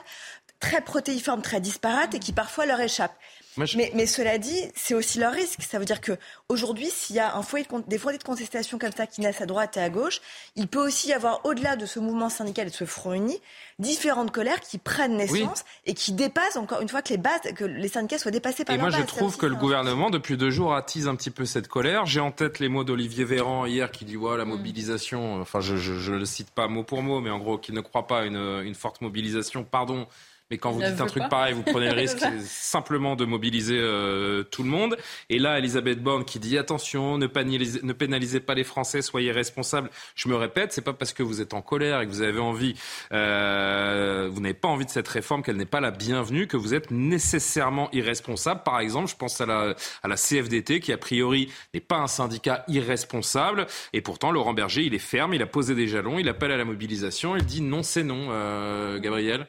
très protéiforme, très disparate et qui parfois leur échappe mais, cela dit, c'est aussi leur risque. Ça veut dire que aujourd'hui, s'il y a un foyer des foyers de contestation comme ça qui naissent à droite et à gauche, il peut aussi y avoir, au-delà de ce mouvement syndical et de ce front uni, différentes colères qui prennent naissance et qui dépassent encore une fois que les bases, que les syndicats soient dépassés par et moi, je trouve que le gouvernement, depuis deux jours, attise un petit peu cette colère. J'ai en tête les mots d'Olivier Véran hier qui dit voilà la mm. mobilisation. Enfin, je, ne le cite pas mot pour mot, mais en gros, qui ne croit pas à une, une forte mobilisation. Pardon mais quand vous dites un truc pareil, vous prenez le risque simplement de mobiliser euh, tout le monde. Et là, Elisabeth Borne qui dit attention, ne pénalisez, ne pénalisez pas les Français, soyez responsables. Je me répète, c'est pas parce que vous êtes en colère et que vous avez envie, euh, vous n'avez pas envie de cette réforme, qu'elle n'est pas la bienvenue, que vous êtes nécessairement irresponsable. Par exemple, je pense à la, à la CFDT qui a priori n'est pas un syndicat irresponsable. Et pourtant, Laurent Berger, il est ferme, il a posé des jalons, il appelle à la mobilisation, il dit non, c'est non, euh, Gabriel.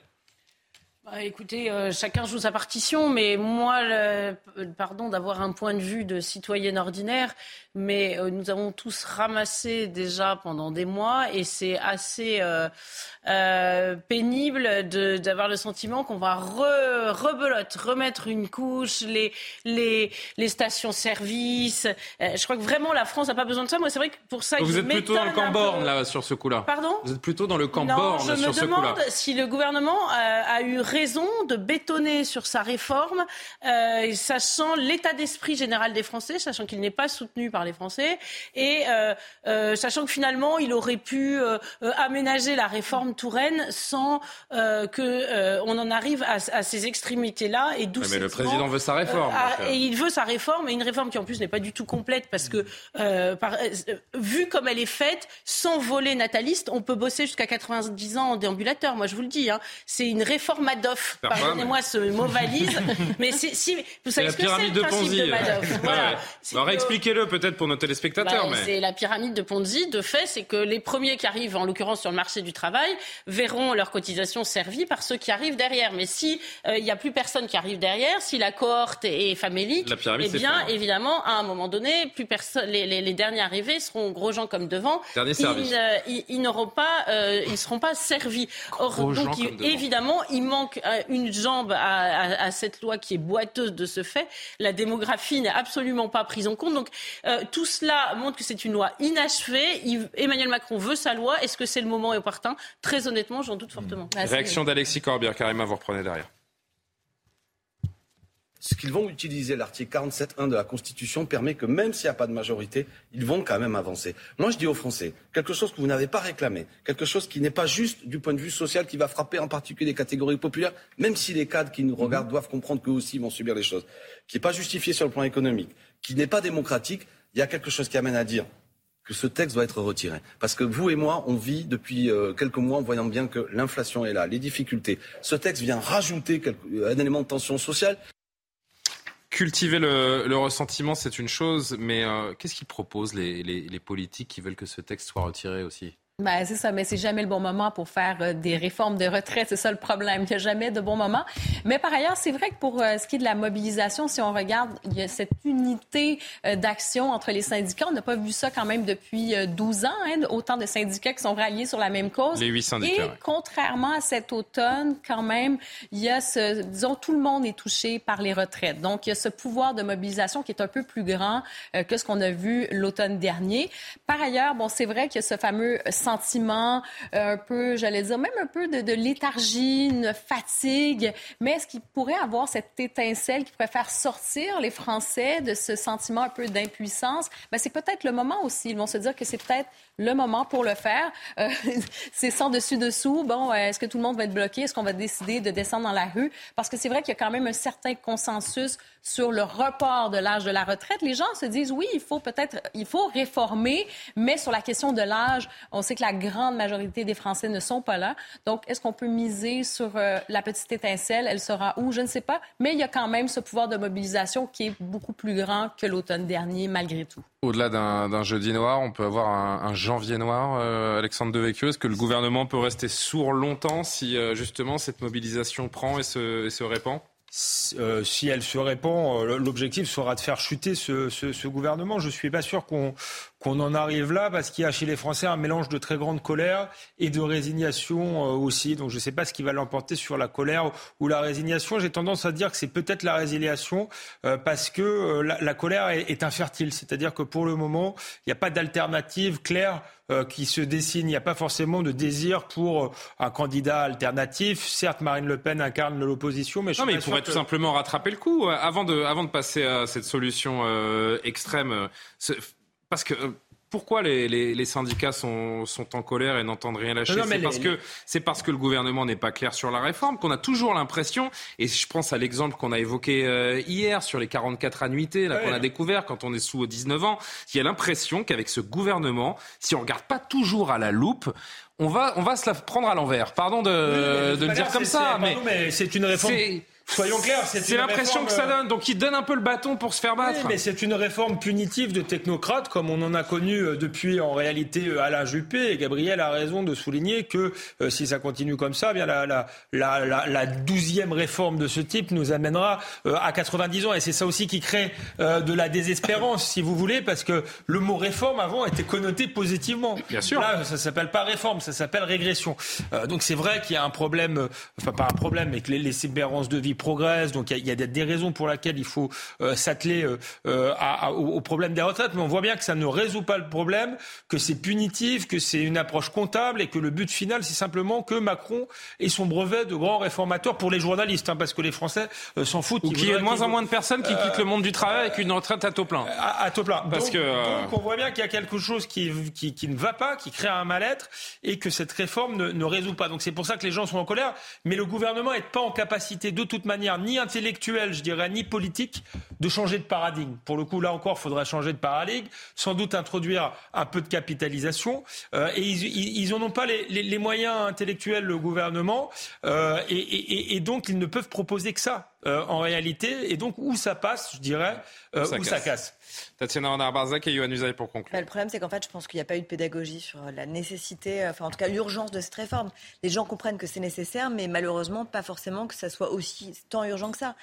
Bah, écoutez, euh, chacun joue sa partition, mais moi, pardon d'avoir un point de vue de citoyenne ordinaire, mais euh, nous avons tous ramassé déjà pendant des mois et c'est assez euh, euh pénible d'avoir le sentiment qu'on va re, rebelote, remettre une couche, les, les, les stations-service. je crois que vraiment la France n'a pas besoin de ça. Moi, c'est vrai que pour ça, vous êtes plutôt dans le camp borne là sur ce coup-là. Pardon? Vous êtes plutôt dans le camp borne sur ce coup-là. Je me demande si le gouvernement a, a, eu raison de bétonner sur sa réforme, sachant l'état d'esprit général des Français, sachant qu'il n'est pas soutenu par les Français, et euh, euh, sachant que finalement, il aurait pu euh, aménager la réforme Touraine sans que on en arrive à, ces extrémités-là. Et mais le président veut sa réforme. et il veut sa réforme, et une réforme qui en plus n'est pas du tout complète, parce que par, vu comme elle est faite, sans voler nataliste, on peut bosser jusqu'à 90 ans en déambulateur. Moi, je vous le dis, hein. c'est une réforme Madoff. Pardonnez-moi ce mot valise, mais si vous savez ce que c'est le principe de Madoff. Voilà. Alors expliquez-le peut-être pour nos téléspectateurs. Bah, c'est la pyramide de Ponzi. De fait, c'est que les premiers qui arrivent, en l'occurrence sur le marché du travail, verront leur cotisation servie par ceux qui arrivent derrière. Mais si euh, il n'y a plus personne qui arrive derrière, si la cohorte est famélique, eh bien, évidemment, à un moment donné, plus personne, les, derniers arrivés seront gros gens comme devant. ils, ils, n'auront pas, euh, ils seront pas servis. Or, donc, évidemment, il manque manque une jambe à, cette loi qui est boiteuse de ce fait. La démographie n'est absolument pas prise en compte. Donc tout cela montre que c'est une loi inachevée. Emmanuel Macron veut sa loi. Est-ce que c'est le moment opportun? Très honnêtement, j'en doute fortement. Réaction d'Alexis Corbière. Karima, vous reprenez derrière ce qu'ils vont utiliser, l'article 47.1 de la Constitution permet que même s'il n'y a pas de majorité, ils vont quand même avancer. Moi, je dis aux Français, quelque chose que vous n'avez pas réclamé, quelque chose qui n'est pas juste du point de vue social, qui va frapper en particulier les catégories populaires, même si les cadres qui nous regardent doivent comprendre qu'eux aussi vont subir les choses, qui n'est pas justifié sur le plan économique, qui n'est pas démocratique, il y a quelque chose qui amène à dire que ce texte doit être retiré. Parce que vous et moi, on vit depuis euh, quelques mois en voyant bien que l'inflation est là, les difficultés. Ce texte vient rajouter un élément de tension sociale cultiver le, ressentiment, c'est une chose, mais euh, qu'est-ce qu'ils proposent les, politiques qui veulent que ce texte soit retiré aussi? Ben, c'est ça, mais c'est jamais le bon moment pour faire euh, des réformes de retraite. C'est ça le problème. Il n'y a jamais de bon moment. Mais par ailleurs, c'est vrai que pour euh, ce qui est de la mobilisation, si on regarde, il y a cette unité euh, d'action entre les syndicats. On n'a pas vu ça quand même depuis 12 ans. Hein, autant de syndicats qui sont ralliés sur la même cause. Les huit syndicats. Et contrairement à cet automne, quand même, il y a ce, disons, tout le monde est touché par les retraites. Donc, il y a ce pouvoir de mobilisation qui est un peu plus grand que ce qu'on a vu l'automne dernier. Par ailleurs, bon, c'est vrai qu'il y a ce fameux sentiment euh, un peu, j'allais dire, même un peu de, léthargie, une fatigue. Mais est-ce qu'il pourrait avoir cette étincelle qui pourrait faire sortir les Français de ce sentiment un peu d'impuissance? Ben, c'est peut-être le moment aussi. Ils vont se dire que c'est peut-être le moment pour le faire. Euh, c'est sans dessus-dessous. Bon, euh, est-ce que tout le monde va être bloqué? Est-ce qu'on va décider de descendre dans la rue? Parce que c'est vrai qu'il y a quand même un certain consensus sur le report de l'âge de la retraite. Les gens se disent, oui, il faut peut-être, il faut réformer, mais sur la question de l'âge, on sait que la grande majorité des Français ne sont pas là. Donc, est-ce qu'on peut miser sur euh, la petite étincelle? Elle sera où? Je ne sais pas. Mais il y a quand même ce pouvoir de mobilisation qui est beaucoup plus grand que l'automne dernier, malgré tout. Au-delà d'un jeudi noir, on peut avoir un, janvier noir, euh, Alexandre Devecchio. Est-ce que le gouvernement peut rester sourd longtemps si euh, justement cette mobilisation prend et se, répand? Euh, si elle se répand, l'objectif sera de faire chuter ce, ce, ce gouvernement. Je suis pas sûr qu'on qu'on en arrive là parce qu'il y a chez les Français un mélange de très grande colère et de résignation euh, aussi. Donc je ne sais pas ce qui va l'emporter sur la colère ou la résignation. J'ai tendance à dire que c'est peut-être la résiliation parce que la, la, colère est, infertile. C'est-à-dire que pour le moment, il n'y a pas d'alternative claire euh, qui se dessine. Il n'y a pas forcément de désir pour euh, un candidat alternatif. Certes, Marine Le Pen incarne l'opposition, mais je non, mais il pourrait tout simplement rattraper le coup euh, avant de, avant de passer à cette solution extrême. Parce que pourquoi les, syndicats sont, en colère et n'entendent rien lâcher? C'est parce, que, c'est parce que le gouvernement n'est pas clair sur la réforme qu'on a toujours l'impression, et je pense à l'exemple qu'on a évoqué euh, hier sur les 44 annuités qu'on a découvert quand on est sous 19 ans, il y a l'impression qu'avec ce gouvernement, si on ne regarde pas toujours à la loupe, on va, on va se la prendre à l'envers. Pardon de, le dire comme ça, mais, c'est une réforme. Soyons clairs, c'est l'impression que ça donne. Donc il donne un peu le bâton pour se faire battre. mais c'est une réforme punitive de technocrates comme on en a connu euh, depuis en réalité euh, Alain Juppé. Et Gabriel a raison de souligner que euh, si ça continue comme ça, eh bien la, la, la, la, douzième réforme de ce type nous amènera à 90 ans. Et c'est ça aussi qui crée de la désespérance, si vous voulez, parce que le mot réforme avant était connoté positivement. Bien sûr. Là, ça s'appelle pas réforme, ça s'appelle régression. donc c'est vrai qu'il y a un problème, enfin pas un problème, mais que les, les de vie progresse. Donc il y, a des raisons pour lesquelles il faut euh, s'atteler euh, euh, au, problème des retraites. Mais on voit bien que ça ne résout pas le problème, que c'est punitif, que c'est une approche comptable et que le but final, c'est simplement que Macron ait son brevet de grand réformateur pour les journalistes, hein, parce que les Français s'en foutent. Ou qu'il y ait de moins en moins de personnes qui quittent le monde du travail avec une retraite à taux plein. À, taux plein. Parce donc, que, donc on voit bien qu'il y a quelque chose qui, qui, ne va pas, qui crée un mal-être et que cette réforme ne, ne résout pas. Donc c'est pour ça que les gens sont en colère. Mais le gouvernement n'est pas en capacité de toute manière ni intellectuelle, je dirais, ni politique, de changer de paradigme. Pour le coup, là encore, il faudrait changer de paradigme, sans doute introduire un peu de capitalisation. Euh, et ils n'en ont pas les, moyens intellectuels, le gouvernement, euh, et, donc ils ne peuvent proposer que ça. Euh, en réalité, et donc où ça passe, je dirais, où ça casse. Tatiana Renard-Barzac et Yohann Usaï pour conclure. Bah, le problème, c'est qu'en fait, je pense qu'il n'y a pas eu de pédagogie sur la nécessité, enfin en tout cas l'urgence de cette réforme. Les gens comprennent que c'est nécessaire, mais malheureusement, pas forcément que ça soit aussi tant urgent que ça.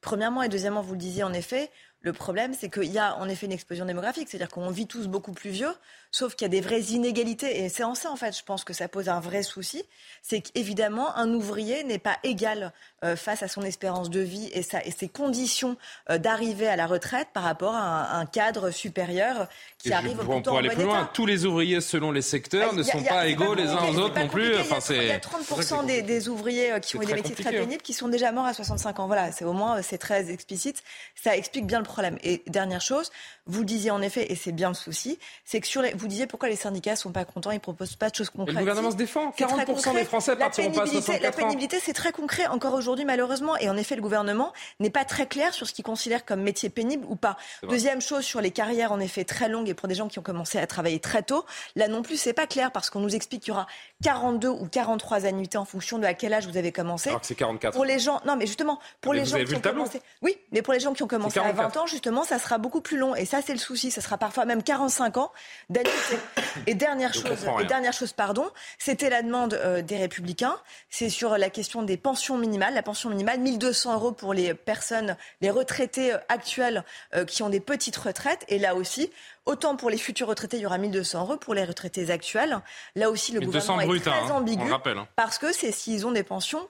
Premièrement et deuxièmement, vous le disiez en effet, Le problème, c'est qu'il y a en effet une explosion démographique, c'est-à-dire qu'on vit tous beaucoup plus vieux, sauf qu'il y a des vraies inégalités. Et c'est en ça, en fait, je pense que ça pose un vrai souci. C'est qu'évidemment, un ouvrier n'est pas égal euh, face à son espérance de vie et, et ses conditions euh, d'arriver à la retraite par rapport à un, cadre supérieur qui arrive au Pour aller plus loin, tous les ouvriers, selon les secteurs, ah, ne sont pas égaux les uns aux autres non plus. Enfin, il y a 30% des, des, ouvriers euh, qui ont eu des métiers très pénibles qui sont déjà morts à 65 ans. Voilà, c'est au moins c'est très explicite. Ça explique bien le problème. Et dernière chose, vous disiez en effet, et c'est bien le souci, c'est que sur les, vous disiez pourquoi les syndicats sont pas contents, ils proposent pas de choses concrètes. le gouvernement se défend. 40% des Français partiront pas à 64 La pénibilité, c'est très concret encore aujourd'hui, malheureusement. Et en effet, le gouvernement n'est pas très clair sur ce qu'il considère comme métier pénible ou pas. Deuxième chose, sur les carrières en effet très longues et pour des gens qui ont commencé à travailler très tôt, là non plus, c'est pas clair parce qu'on nous explique qu'il y aura 42 ou 43 annuités en fonction de à quel âge vous avez commencé. Alors que c'est 44. Pour les gens, non, mais justement, pour les gens qui ont commencé, oui, mais pour les gens qui ont commencé à 20 ans, justement, ça sera beaucoup plus long. Et ça, c'est le souci. Ça sera parfois même 45 ans d'annuité. Et dernière chose, et dernière chose, pardon, c'était la demande euh, des Républicains. C'est sur la question des pensions minimales. La pension minimale, 1200 euros pour les personnes, les retraités euh, actuels euh, qui ont des petites retraites. Et là aussi, Autant pour les futurs retraités, il y aura 1200 euros. Pour les retraités actuels, là aussi, le gouvernement est très hein, ambigu hein. parce que c'est s'ils ont des pensions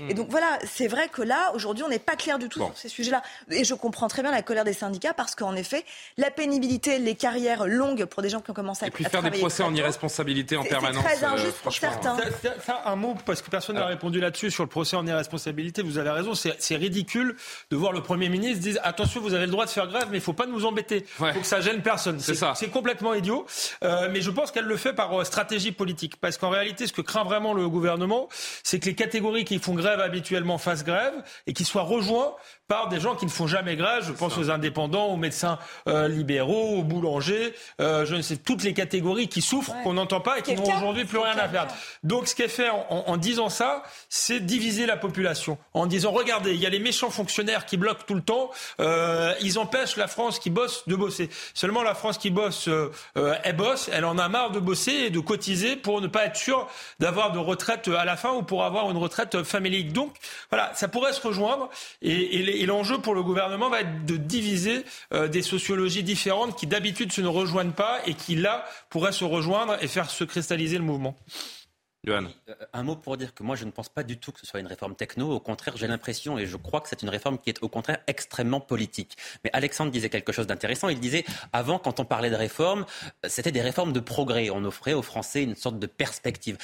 Et donc voilà, c'est vrai que là, aujourd'hui, on n'est pas clair du tout sur ces sujets-là. Et je comprends très bien la colère des syndicats parce qu'en effet, la pénibilité, les carrières longues pour des gens qui ont commencé à, Et puis faire des procès en irresponsabilité en permanence. C'est très euh, injuste pour certains. Ça, un mot, parce que personne n'a répondu là-dessus sur le procès en irresponsabilité. Vous avez raison, c'est ridicule de voir le Premier ministre dire attention, vous avez le droit de faire grève, mais il ne faut pas nous embêter. Il faut que ça gêne personne. C'est ça. C'est complètement idiot. Euh, mais je pense qu'elle le fait par euh, stratégie politique. Parce qu'en réalité, ce que craint vraiment le gouvernement, c'est que les catégories qui font grève habituellement fassent grève et qu'ils soient rejoints par des gens qui ne font jamais grève. Je pense aux indépendants, aux médecins euh, libéraux, aux boulangers, euh, je ne sais, toutes les catégories qui souffrent, qu'on n'entend pas et qui n'ont aujourd'hui plus rien à faire. Donc ce qu'elle fait en, en, disant ça, c'est diviser la population. En disant, regardez, il y a les méchants fonctionnaires qui bloquent tout le temps, euh, ils empêchent la France qui bosse de bosser. Seulement la France qui bosse, euh, euh, elle bosse, elle en a marre de bosser et de cotiser pour ne pas être sûr d'avoir de retraite à la fin ou pour avoir une retraite familiale. Donc voilà, ça pourrait se rejoindre et, et les et l'enjeu pour le gouvernement va être de diviser euh, des sociologies différentes qui d'habitude se ne rejoignent pas et qui là pourraient se rejoindre et faire se cristalliser le mouvement. Euh, un mot pour dire que moi, je ne pense pas du tout que ce soit une réforme techno. Au contraire, j'ai l'impression, et je crois que c'est une réforme qui est au contraire extrêmement politique. Mais Alexandre disait quelque chose d'intéressant. Il disait, avant, quand on parlait de réforme, euh, c'était des réformes de progrès. On offrait aux Français une sorte de perspective.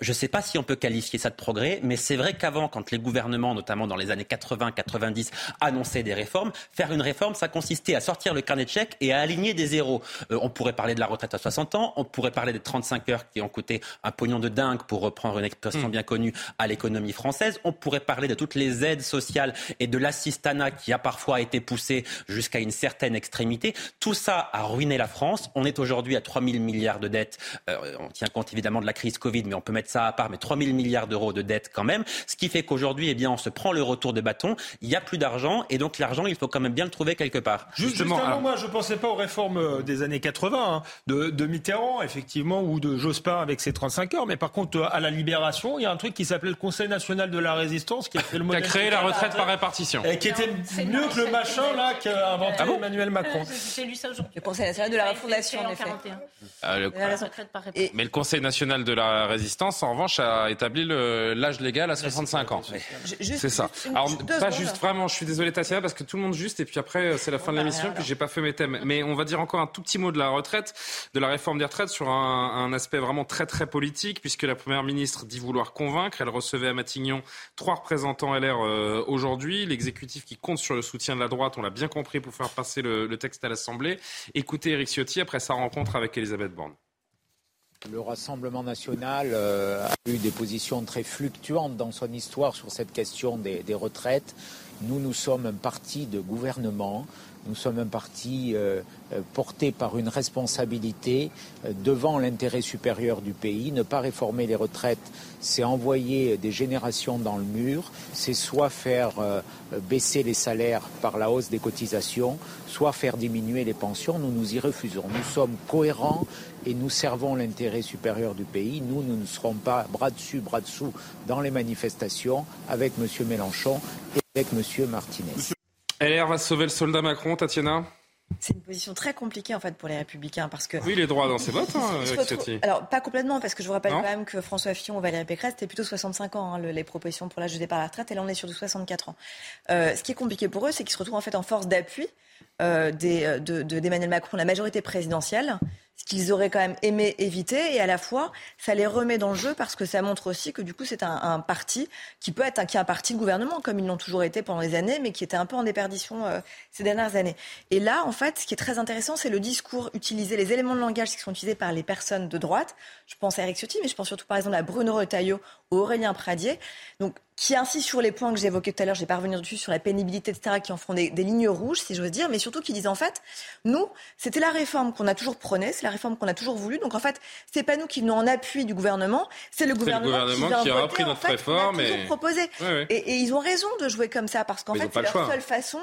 Je ne sais pas si on peut qualifier ça de progrès, mais c'est vrai qu'avant, quand les gouvernements, notamment dans les années 80-90, annonçaient des réformes, faire une réforme, ça consistait à sortir le carnet de chèques et à aligner des zéros. Euh, on pourrait parler de la retraite à 60 ans, on pourrait parler des 35 heures qui ont coûté un pognon de dingue pour reprendre une expression hmm. bien connue, à l'économie française. On pourrait parler de toutes les aides sociales et de l'assistanat qui a parfois été poussé jusqu'à une certaine extrémité. Tout ça a ruiné la France. On est aujourd'hui à 3 000 milliards de dettes. Euh, on tient compte évidemment de la crise Covid, mais on peut mettre ça à part. Mais 3 000 milliards d'euros de dettes quand même. Ce qui fait qu'aujourd'hui, eh bien, on se prend le retour de bâton. Il n'y a plus d'argent et donc l'argent, il faut quand même bien le trouver quelque part. Justement, moi, je ne pensais pas aux réformes euh, des années 80 hein, de, de Mitterrand, effectivement, ou de Jospin avec ses 35 heures. Mais par contre, à la Libération, il y a un truc qui s'appelait le Conseil national de la résistance qui a fait le modèle. Qui a créé la retraite par répartition. Et qui était mieux que le machin là qu'a inventé ah Emmanuel Macron. J'ai lu ça aujourd'hui. Le Conseil national de la refondation, en effet. Ah, mais le Conseil national de la résistance, en revanche, a établi l'âge légal à 65 ans. C'est ça. Alors, pas juste vraiment, je suis désolé Tatiana, parce que tout le monde juste, et puis après, c'est la fin de l'émission, puis j'ai pas fait mes thèmes. Mais on va dire encore un tout petit mot de la retraite, de la réforme des retraites sur un, un aspect vraiment très très politique, puisque la première ministre dit vouloir convaincre. Elle recevait à Matignon trois représentants LR euh, aujourd'hui. L'exécutif qui compte sur le soutien de la droite, on l'a bien compris, pour faire passer le, texte à l'Assemblée. Écoutez Eric Ciotti après sa rencontre avec Elisabeth Borne. Le Rassemblement national euh, a eu des positions très fluctuantes dans son histoire sur cette question des, des retraites. Nous, nous sommes un parti de gouvernement. Nous sommes un parti euh, euh, porté par une responsabilité euh, devant l'intérêt supérieur du pays. Ne pas réformer les retraites, c'est envoyer des générations dans le mur, c'est soit faire baisser les salaires par la hausse des cotisations, soit faire diminuer les pensions. Nous nous y refusons. Nous sommes cohérents et nous servons l'intérêt supérieur du pays. Nous, nous ne serons pas bras dessus, bras dessous dans les manifestations avec M. Mélenchon et avec M. Martinez. LR va sauver le soldat Macron, Tatiana c'est une position très compliquée en fait pour les Républicains parce que. Oui, il est droit dans ses bottes, hein, Alors pas complètement parce que je vous rappelle quand même que François Fillon ou Valérie Pécresse c'était plutôt 65 ans hein, les propositions pour l'âge de départ à la retraite et là on est sur du 64 ans. Euh, ce qui est compliqué pour eux, c'est qu'ils se retrouvent en fait en force d'appui euh, d'Emmanuel Macron, la majorité présidentielle ce qu'ils auraient quand même aimé éviter. Et à la fois, ça les remet dans le jeu parce que ça montre aussi que du coup, c'est un, parti qui peut être un, qui est un parti de gouvernement, comme ils l'ont toujours été pendant des années, mais qui était un peu en déperdition euh, ces dernières années. Et là, en fait, ce qui est très intéressant, c'est le discours utilisé, les éléments de langage qui sont utilisés par les personnes de droite. Je pense à Eric Ciotti, mais je pense surtout par exemple à Bruno Retailleau ou Aurélien Pradier. Donc, qui insiste sur les points que j'évoquais tout à l'heure, je vais pas revenir dessus, sur la pénibilité, etc., qui en font des, lignes rouges, si j'ose dire, mais surtout qui disent en fait, nous, c'était la réforme qu'on a toujours prônée, c'est la réforme qu'on a toujours voulu, donc en fait, c'est pas nous qui venons en appui du gouvernement, c'est le gouvernement, qui, a repris notre réforme et... proposé. Et, ils ont raison de jouer comme ça, parce qu'en fait, c'est leur seule façon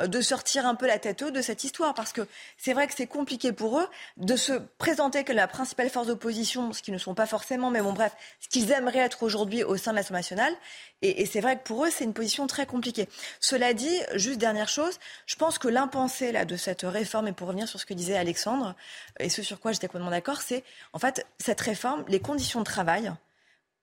euh, de sortir un peu la tête haute de cette histoire, parce que c'est vrai que c'est compliqué pour eux de se présenter que la principale force d'opposition, ce qu'ils ne sont pas forcément, mais bon bref, ce qu'ils aimeraient être aujourd'hui au sein de l'Assemblée nationale, et, c'est vrai que pour eux, c'est une position très compliquée. Cela dit, juste dernière chose, je pense que l'impensé là, de cette réforme, et pour revenir sur ce que disait Alexandre, et ce sur quoi j'étais complètement d'accord, c'est en fait cette réforme, les conditions de travail,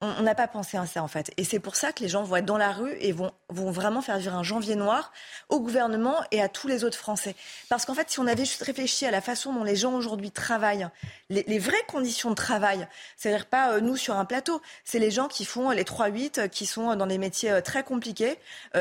on n'a pas pensé à ça en fait. Et c'est pour ça que les gens vont être dans la rue et vont, vont vraiment faire vivre un janvier noir au gouvernement et à tous les autres Français. Parce qu'en fait, si on avait juste réfléchi à la façon dont les gens aujourd'hui travaillent, les, vraies conditions de travail, c'est-à-dire pas euh, nous sur un plateau, c'est les gens qui font les 3-8, euh, qui sont dans des métiers euh, très compliqués,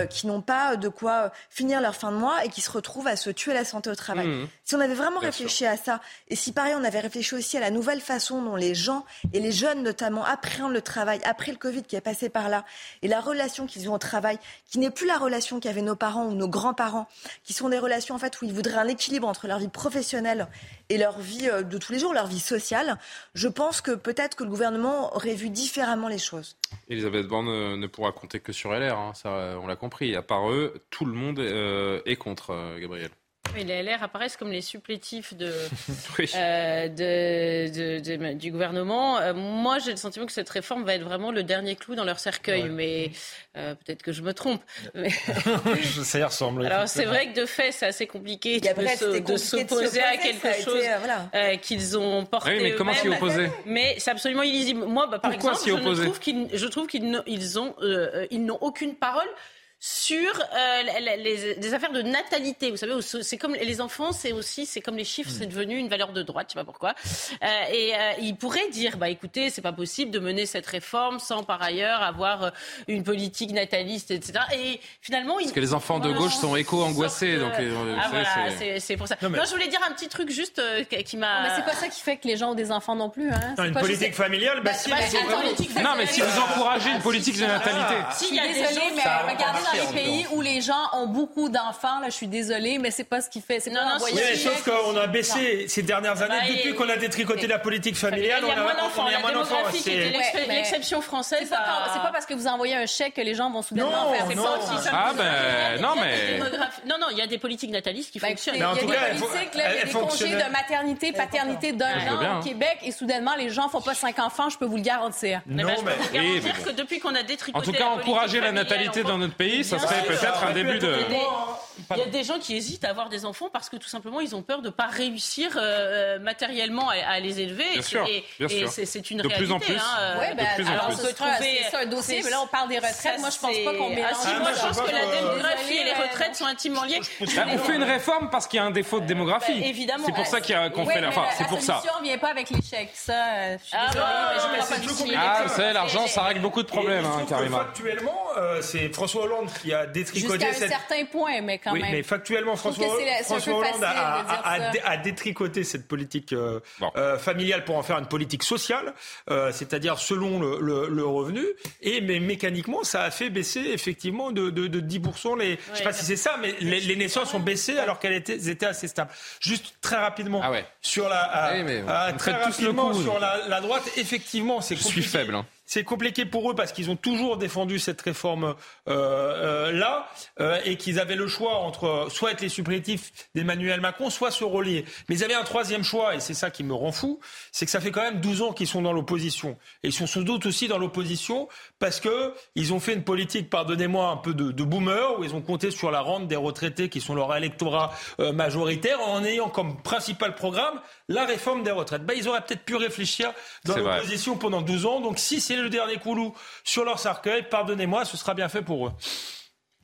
qui n'ont pas de quoi finir leur fin de mois et qui se retrouvent à se tuer la santé au travail. Mmh. Si on avait vraiment réfléchi à ça, et si pareil on avait réfléchi aussi à la nouvelle façon dont les gens et les jeunes notamment appréhendent le travail, après le Covid qui est passé par là, et la relation qu'ils ont au travail, qui n'est plus la relation qu'avaient nos parents ou nos grands-parents, qui sont des relations en fait où ils voudraient un équilibre entre leur vie professionnelle et leur vie euh, de tous les jours, leur vie sociale, je pense que peut-être que le gouvernement aurait vu différemment les choses. Elisabeth Borne euh, ne pourra compter que sur LR, hein, ça on l'a compris. À part eux, tout le monde euh, est contre, Gabriel. Oui, les LR apparaissent comme les supplétifs de, euh, de, du gouvernement. Euh, moi, j'ai le sentiment que cette réforme va être vraiment le dernier clou dans leur cercueil, mais euh, peut-être que je me trompe. Mais... Ça y ressemble. Alors, c'est vrai que de fait, c'est assez compliqué de, s'opposer à quelque chose qu'ils ont porté. Oui, mais comment s'y opposer? Mais c'est absolument illisible. Moi, bah, par Pourquoi exemple, je trouve qu'ils, je trouve qu'ils ils ont, ils n'ont aucune parole sur euh, les, les, affaires de natalité. Vous savez, c'est comme les enfants, c'est aussi, c'est comme les chiffres, c'est devenu une valeur de droite, je sais pas pourquoi. Euh, et euh, ils pourraient dire, bah écoutez, c'est pas possible de mener cette réforme sans par ailleurs avoir euh, une politique nataliste, etc. Et finalement, parce que les enfants de gauche sont éco-angoissés, donc. ah, voilà, c'est pour ça. Non, je voulais dire un petit truc juste qui m'a. Mais c'est pas ça qui fait que les gens ont des enfants non plus. Hein. une politique familiale, bah, si. non, mais si vous encouragez une politique de natalité. Si, il y a des mais regardez les pays où les gens ont beaucoup d'enfants, là, je suis désolée, mais c'est pas ce qui fait. C'est non, non, oui, sauf qu'on a baissé ces dernières années, bah, depuis qu'on a détricoté la politique familiale, on a moins d'enfants. La démographie c'est l'exception française. C'est pas parce que vous envoyez un chèque que les gens vont soudainement faire. Non, ah ben non mais non non, il y a des politiques natalistes qui fonctionnent. Il y a des politiques, il y a des congés de maternité, paternité d'un an au Québec, et soudainement les gens font pas cinq enfants, je peux vous le garantir. Non mais dire que depuis qu'on a détricoté. En tout cas, encourager la natalité dans notre pays, ça serait peut-être un début de. Il y a des gens qui hésitent à avoir des enfants parce que tout simplement ils ont peur de ne pas réussir euh, matériellement à, les élever. Bien sûr, et, c'est une de réalité. Plus en plus. Hein, ouais, bah, alors on trouver. C'est un dossier, mais là on parle des retraites. moi je pense pas qu'on mélange. Ah, moi je pense que la démographie et les retraites sont intimement liées. Bah, on fait une réforme parce qu'il y a un défaut de démographie. Bah, évidemment. C'est pour ça qu'on fait la. Enfin, c'est pour ça. La solution vient pas avec l'échec. Ça, euh, je suis ah, Ah, savez, l'argent, ça règle beaucoup de problèmes, Karima. Factuellement, euh, c'est François Hollande qui a détricoté cette certain point, mais quand oui, Mais factuellement, François, François Hollande a, détricoté cette politique euh, euh, familiale pour en faire une politique sociale, euh, c'est-à-dire selon le, revenu. Et mais mécaniquement, ça a fait baisser effectivement de, 10% les. je ne sais pas si c'est ça, mais les, naissances ont baissé alors qu'elles étaient, étaient, assez stables. Juste très rapidement ah ouais. sur la, très rapidement sur la, droite, effectivement, c'est. Je suis faible. Hein c'est compliqué pour eux parce qu'ils ont toujours défendu cette réforme, euh, là et qu'ils avaient le choix entre soit être les supplétifs d'Emmanuel Macron, soit se relier. Mais ils avaient un troisième choix, et c'est ça qui me rend fou, c'est que ça fait quand même 12 ans qu'ils sont dans l'opposition. Et ils sont sans doute aussi dans l'opposition parce que ils ont fait une politique, pardonnez-moi, un peu de, de boomer, où ils ont compté sur la rente des retraités qui sont leur électorat majoritaire, en ayant comme principal programme la réforme des retraites. Ben, ils auraient peut-être pu réfléchir dans l'opposition pendant 12 ans. Donc si c'est le dernier coulou sur leur cercueil, pardonnez-moi, ce sera bien fait pour eux.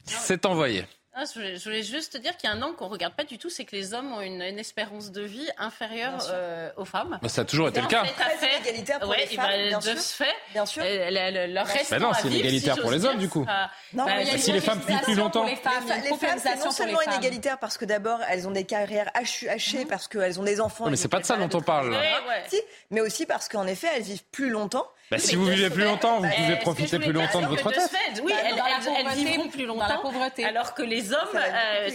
C'est envoyé. Ah, je, voulais, juste te dire qu'il y a un angle qu'on ne regarde pas du tout, c'est que les hommes ont une, espérance de vie inférieure euh, aux femmes. ça a toujours été le cas. C'est inégalitaire pour les femmes, bien, sûr. fait, bien sûr. Euh, leur reste bah non, c'est inégalitaire pour les hommes, du coup. Non, bah, si les femmes vivent plus longtemps. Les femmes, les femmes c'est non seulement inégalitaire parce que d'abord, elles ont des carrières hachées, mhm. parce qu'elles ont des enfants. Mais c'est pas de ça dont on parle. Mais aussi parce qu'en effet, elles vivent plus longtemps. Bah, si vous vivez plus longtemps, vous pouvez profiter plus longtemps de votre retraite. Oui, elles vivront plus longtemps. Alors que les hommes, euh,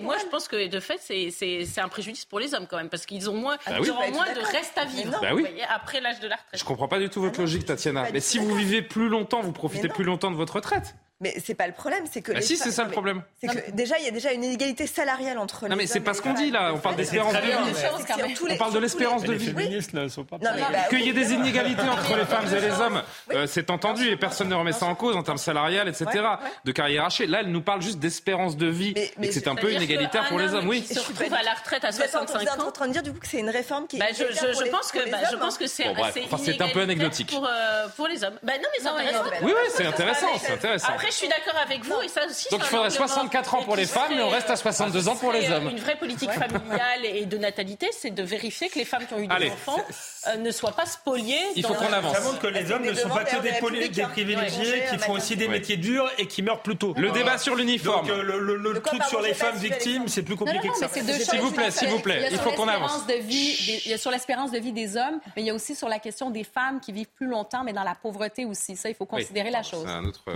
moi je pense que de fait, c'est un préjudice pour les hommes quand même, parce qu'ils ont moins, bah moins de reste à vivre bah après l'âge de la retraite. Je comprends pas du tout votre logique, Tatiana. Mais si vous vivez plus longtemps, vous profitez plus longtemps de votre retraite. Mais c'est pas le problème, c'est que. Bah si, c'est ça le problème. C'est que déjà, il y a déjà une inégalité salariale entre. Non, mais c'est pas ce qu'on dit là. On parle d'espérance de vie. On parle de l'espérance de vie. Qu'il y ait des inégalités entre les femmes et les hommes, euh, c'est entendu et personne ne remet ça en cause en termes salariales, etc. De carrière hachée. Là, elle nous parle juste d'espérance de vie et que c'est un peu inégalitaire pour les hommes. Oui. Se retrouve à la retraite à 65 ans. Vous êtes en train de dire du coup que c'est une réforme qui. Je pense que je pense que c'est. C'est un peu anecdotique. Pour les hommes. Non, mais c'est intéressant. Oui, oui, c'est intéressant. Je suis d'accord avec vous et ça aussi. Donc il faudrait 64 ans pour les femmes, mais on reste à 62 ans pour les hommes. Une vraie politique familiale et de natalité, c'est de vérifier que les femmes qui ont eu des enfants euh, ne soient pas spoliées. Il faut qu'on avance. Ça montre que les hommes ne sont pas que des, des privilégiés, qui font aussi des métiers durs et qui meurent plus tôt. Le débat sur l'uniforme. Euh, le truc sur les femmes victimes, c'est plus compliqué que ça. S'il vous plaît, s'il vous plaît, il faut qu'on avance. Il y a sur l'espérance de vie des hommes, mais il y a aussi sur la question des femmes qui vivent plus longtemps, mais dans la pauvreté aussi. Ça, il faut considérer la chose.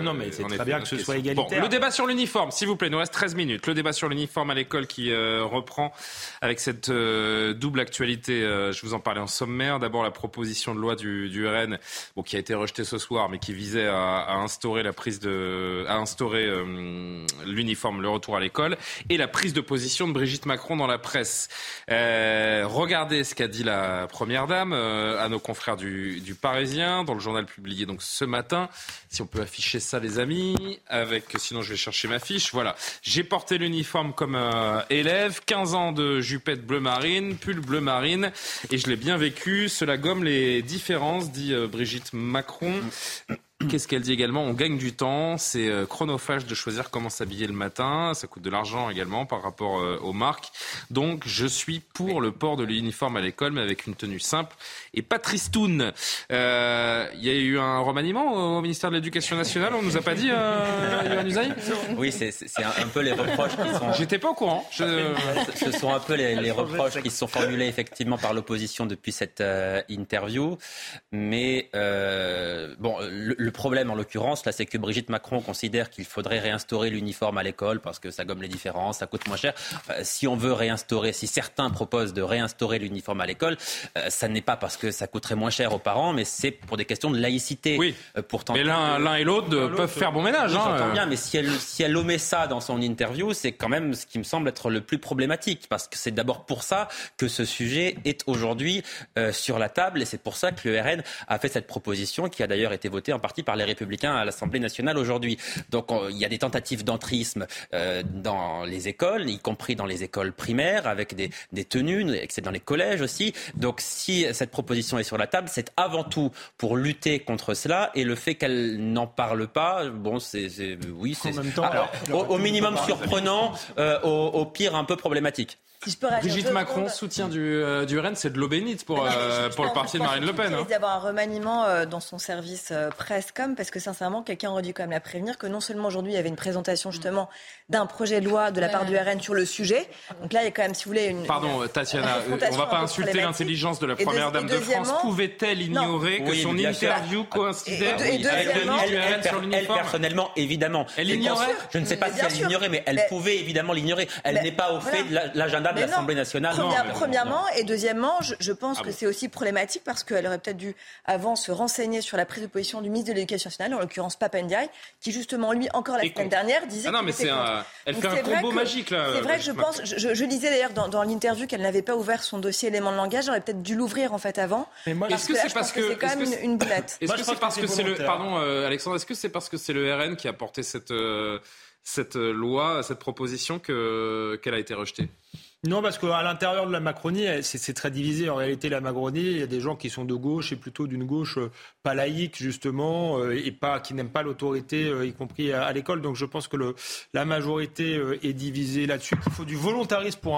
Non, mais c'est très bien que ce soit égalitaire. le débat sur l'uniforme, s'il vous plaît, nous reste 13 minutes. Le débat sur l'uniforme à l'école qui euh, reprend avec cette euh, double actualité. Euh, je vous en parlais en sommaire. D'abord, la proposition de loi du, du RN, bon, qui a été rejetée ce soir, mais qui visait à, à instaurer la prise de, à instaurer l'uniforme, le retour à l'école, et la prise de position de Brigitte Macron dans la presse. regardez ce qu'a dit la première dame à nos confrères du, du Parisien dans le journal publié donc ce matin. Si on peut afficher ça, les amis, avec sinon je vais chercher ma fiche. Voilà. J'ai porté l'uniforme comme euh, élève, 15 ans de jupette bleu marine, pull bleu marine, et je l'ai bien vécu. Cela gomme les différences, dit euh, Brigitte Macron. Qu'est-ce qu'elle dit également? On gagne du temps, c'est euh, chronophage de choisir comment s'habiller le matin, ça coûte de l'argent également par rapport euh, aux marques. Donc je suis pour le port de l'uniforme à l'école, mais avec une tenue simple et pas tristoun. Euh, il y a eu un remaniement au ministère de l'Éducation nationale, on nous a pas dit, euh, Oui, c'est un, peu les reproches qui sont... J'étais pas au courant. Ce sont un peu les, reproches qui sont formulés effectivement par l'opposition depuis cette interview. Mais bon... Le, le problème, en l'occurrence, là, c'est que Brigitte Macron considère qu'il faudrait réinstaurer l'uniforme à l'école parce que ça gomme les différences, ça coûte moins cher. si on veut réinstaurer, si certains proposent de réinstaurer l'uniforme à l'école, euh, ça n'est pas parce que ça coûterait moins cher aux parents, mais c'est pour des questions de laïcité. Oui. Euh, pourtant, mais l'un et l'autre peuvent faire bon ménage. Hein. bien, mais si elle, si elle omet ça dans son interview, c'est quand même ce qui me semble être le plus problématique, parce que c'est d'abord pour ça que ce sujet est aujourd'hui euh, sur la table, et c'est pour ça que le RN a fait cette proposition, qui a d'ailleurs été votée en partie par les Républicains à l'Assemblée nationale aujourd'hui. Donc il y a des tentatives d'entrisme euh, dans les écoles, y compris dans les écoles primaires, avec des, des tenues, c'est dans les collèges aussi. Donc si cette proposition est sur la table, c'est avant tout pour lutter contre cela. Et le fait qu'elle n'en parle pas, bon, c'est oui, c'est au, minimum surprenant, euh, au, au pire un peu problématique. Brigitte Macron, soutien du, euh, du Rennes, c'est de l'eau bénite pour, euh, pour le parti de Marine Le Pen. Il hein. d'avoir un remaniement euh, dans son service presse comme, parce que sincèrement, quelqu'un aurait dû quand même la prévenir que non seulement aujourd'hui il y avait une présentation justement d'un projet de loi de la part du RN sur le sujet. Donc là, il y a quand même, si vous voulez, une. Pardon, Tatiana, on ne va pas insulter l'intelligence de la première dame de France. Pouvait-elle ignorer que son interview coïncidait avec le du RN sur l'uniforme Elle, personnellement, évidemment. Elle ignorait Je ne sais pas si elle l'ignorait, mais elle pouvait évidemment l'ignorer. Elle n'est pas au fait de l'agenda agenda de l'Assemblée nationale. premièrement, et deuxièmement, je, pense ah que c'est aussi problématique parce qu'elle aurait peut-être dû avant se renseigner sur la prise de position du ministre de l'Éducation nationale, en l'occurrence Papendiaï, qui justement, lui, encore la semaine dernière, disait. Ah non, mais c'est Elle fait un combo magique, là. C'est vrai que je pense. Je, je disais d'ailleurs dans, dans l'interview qu'elle n'avait pas ouvert son dossier élément de langage. J'aurais peut-être dû l'ouvrir, en fait, avant. Est-ce que c'est parce que. C'est quand même une boulette. Est-ce que c'est parce que c'est le. Pardon, euh, Alexandre, est-ce que c'est parce que c'est le RN qui a porté cette. Euh, cette loi, cette proposition qu'elle a été rejetée? Non, parce qu'à l'intérieur de la Macronie, c'est très divisé. En réalité, la Macronie, il y a des gens qui sont de gauche et plutôt d'une gauche euh, pas laïque, justement, euh, et pas, qui n'aiment pas l'autorité, euh, y compris à, l'école. Donc je pense que le, la majorité est divisée là-dessus, qu'il faut du volontarisme pour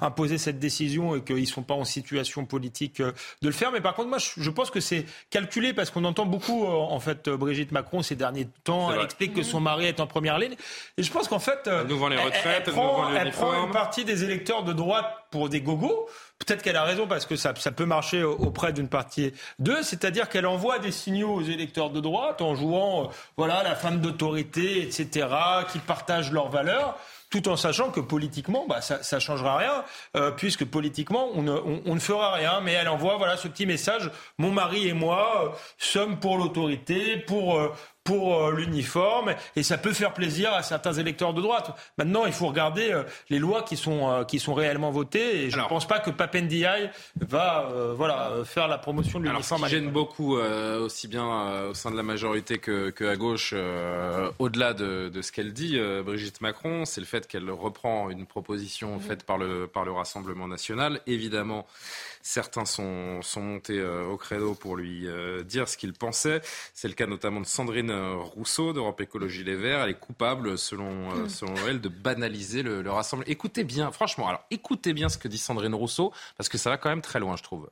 imposer cette décision et qu'ils ne sont pas en situation politique de le faire. Mais par contre, moi, je pense que c'est calculé parce qu'on entend beaucoup, en fait, Brigitte Macron ces derniers temps. Elle explique que son mari est en première ligne. Et je pense qu'en fait, nous les retraites, elle, prend, elle prend une partie des électeurs de droite pour des gogos. Peut-être qu'elle a raison parce que ça, peut marcher auprès d'une partie d'eux, c'est-à-dire qu'elle envoie des signaux aux électeurs de droite en jouant, euh, voilà, la femme d'autorité, etc., qui partagent leurs valeurs tout en sachant que politiquement, bah, ça ne changera rien, euh, puisque politiquement, on ne, on, ne, fera rien. Mais elle envoie voilà, ce petit message, mon mari et moi euh, sommes pour l'autorité, pour, pour euh, l'uniforme et ça peut faire plaisir à certains électeurs de droite. Maintenant, il faut regarder euh, les lois qui sont, euh, qui sont réellement votées et je ne pense pas que Papendiaï va voilà, faire la promotion de l'uniforme. Ce qui gêne beaucoup, aussi bien au sein de la majorité que, que à gauche, au-delà de, de, ce qu'elle dit, Brigitte Macron, c'est le fait qu'elle reprend une proposition faite par le, par le Rassemblement national. Évidemment, Certains sont, sont montés euh, au credo pour lui euh, dire ce qu'ils pensaient. C'est le cas notamment de Sandrine euh, Rousseau d'Europe Écologie Les Verts. Elle est coupable, selon, hmm. selon elle, de banaliser le, le rassemblement. Écoutez bien, franchement, alors écoutez bien ce que dit Sandrine Rousseau, parce que ça va quand même très loin, je trouve.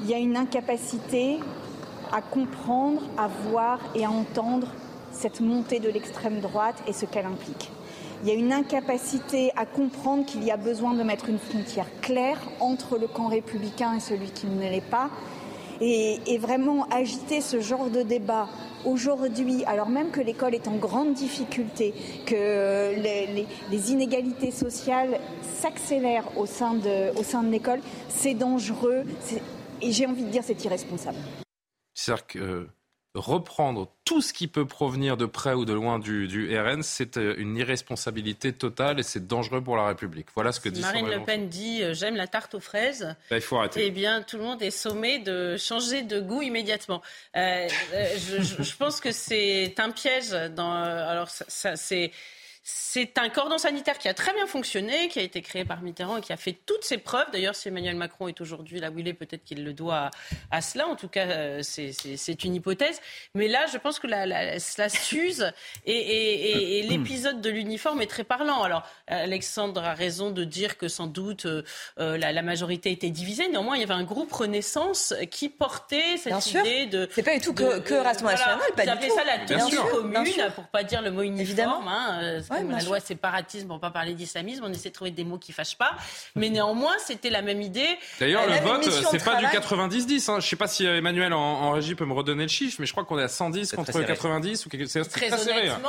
Il y a une incapacité à comprendre, à voir et à entendre cette montée de l'extrême droite et ce qu'elle implique. Il y a une incapacité à comprendre qu'il y a besoin de mettre une frontière claire entre le camp républicain et celui qui ne l'est pas. Et, vraiment agiter ce genre de débat aujourd'hui, alors même que l'école est en grande difficulté, que les, inégalités sociales s'accélèrent au sein de, l'école, c'est dangereux. Et j'ai envie de dire, c'est irresponsable. Que reprendre tout ce qui peut provenir de près ou de loin du, RN, c'est euh, une irresponsabilité totale et c'est dangereux pour la République. Voilà ce que dit Marine Le Pen dit euh, j'aime la tarte aux fraises. Bah, il faut arrêter. Eh bien, tout le monde est sommé de changer de goût immédiatement. Euh, je, pense que c'est un piège. Dans, alors, ça c'est c'est un cordon sanitaire qui a très bien fonctionné, qui a été créé par Mitterrand et qui a fait toutes ses preuves. D'ailleurs, si Emmanuel Macron est aujourd'hui là où il est, peut-être qu'il le doit à, cela. En tout cas, euh, c'est une hypothèse. Mais là, je pense que la, cela s'use et, l'épisode de l'uniforme est très parlant. Alors, Alexandre a raison de dire que sans doute euh, euh, la, majorité était divisée. Néanmoins, il y avait un groupe Renaissance qui portait cette idée de. C'est pas du tout que, que Rassemblement National, pas du tout. ça la tenue commune, pour pas dire le mot uniforme. Hein, la loi séparatisme, pour pas parler d'islamisme, on essaie de trouver des mots qui fâchent pas. Mais néanmoins, c'était la même idée. D'ailleurs, le vote, c'est pas du 90-10. Hein. Je sais pas si Emmanuel en, régie peut me redonner le chiffre, mais je crois qu'on est à 110 contre 90 ou quelque chose. Très, très serré. Hein.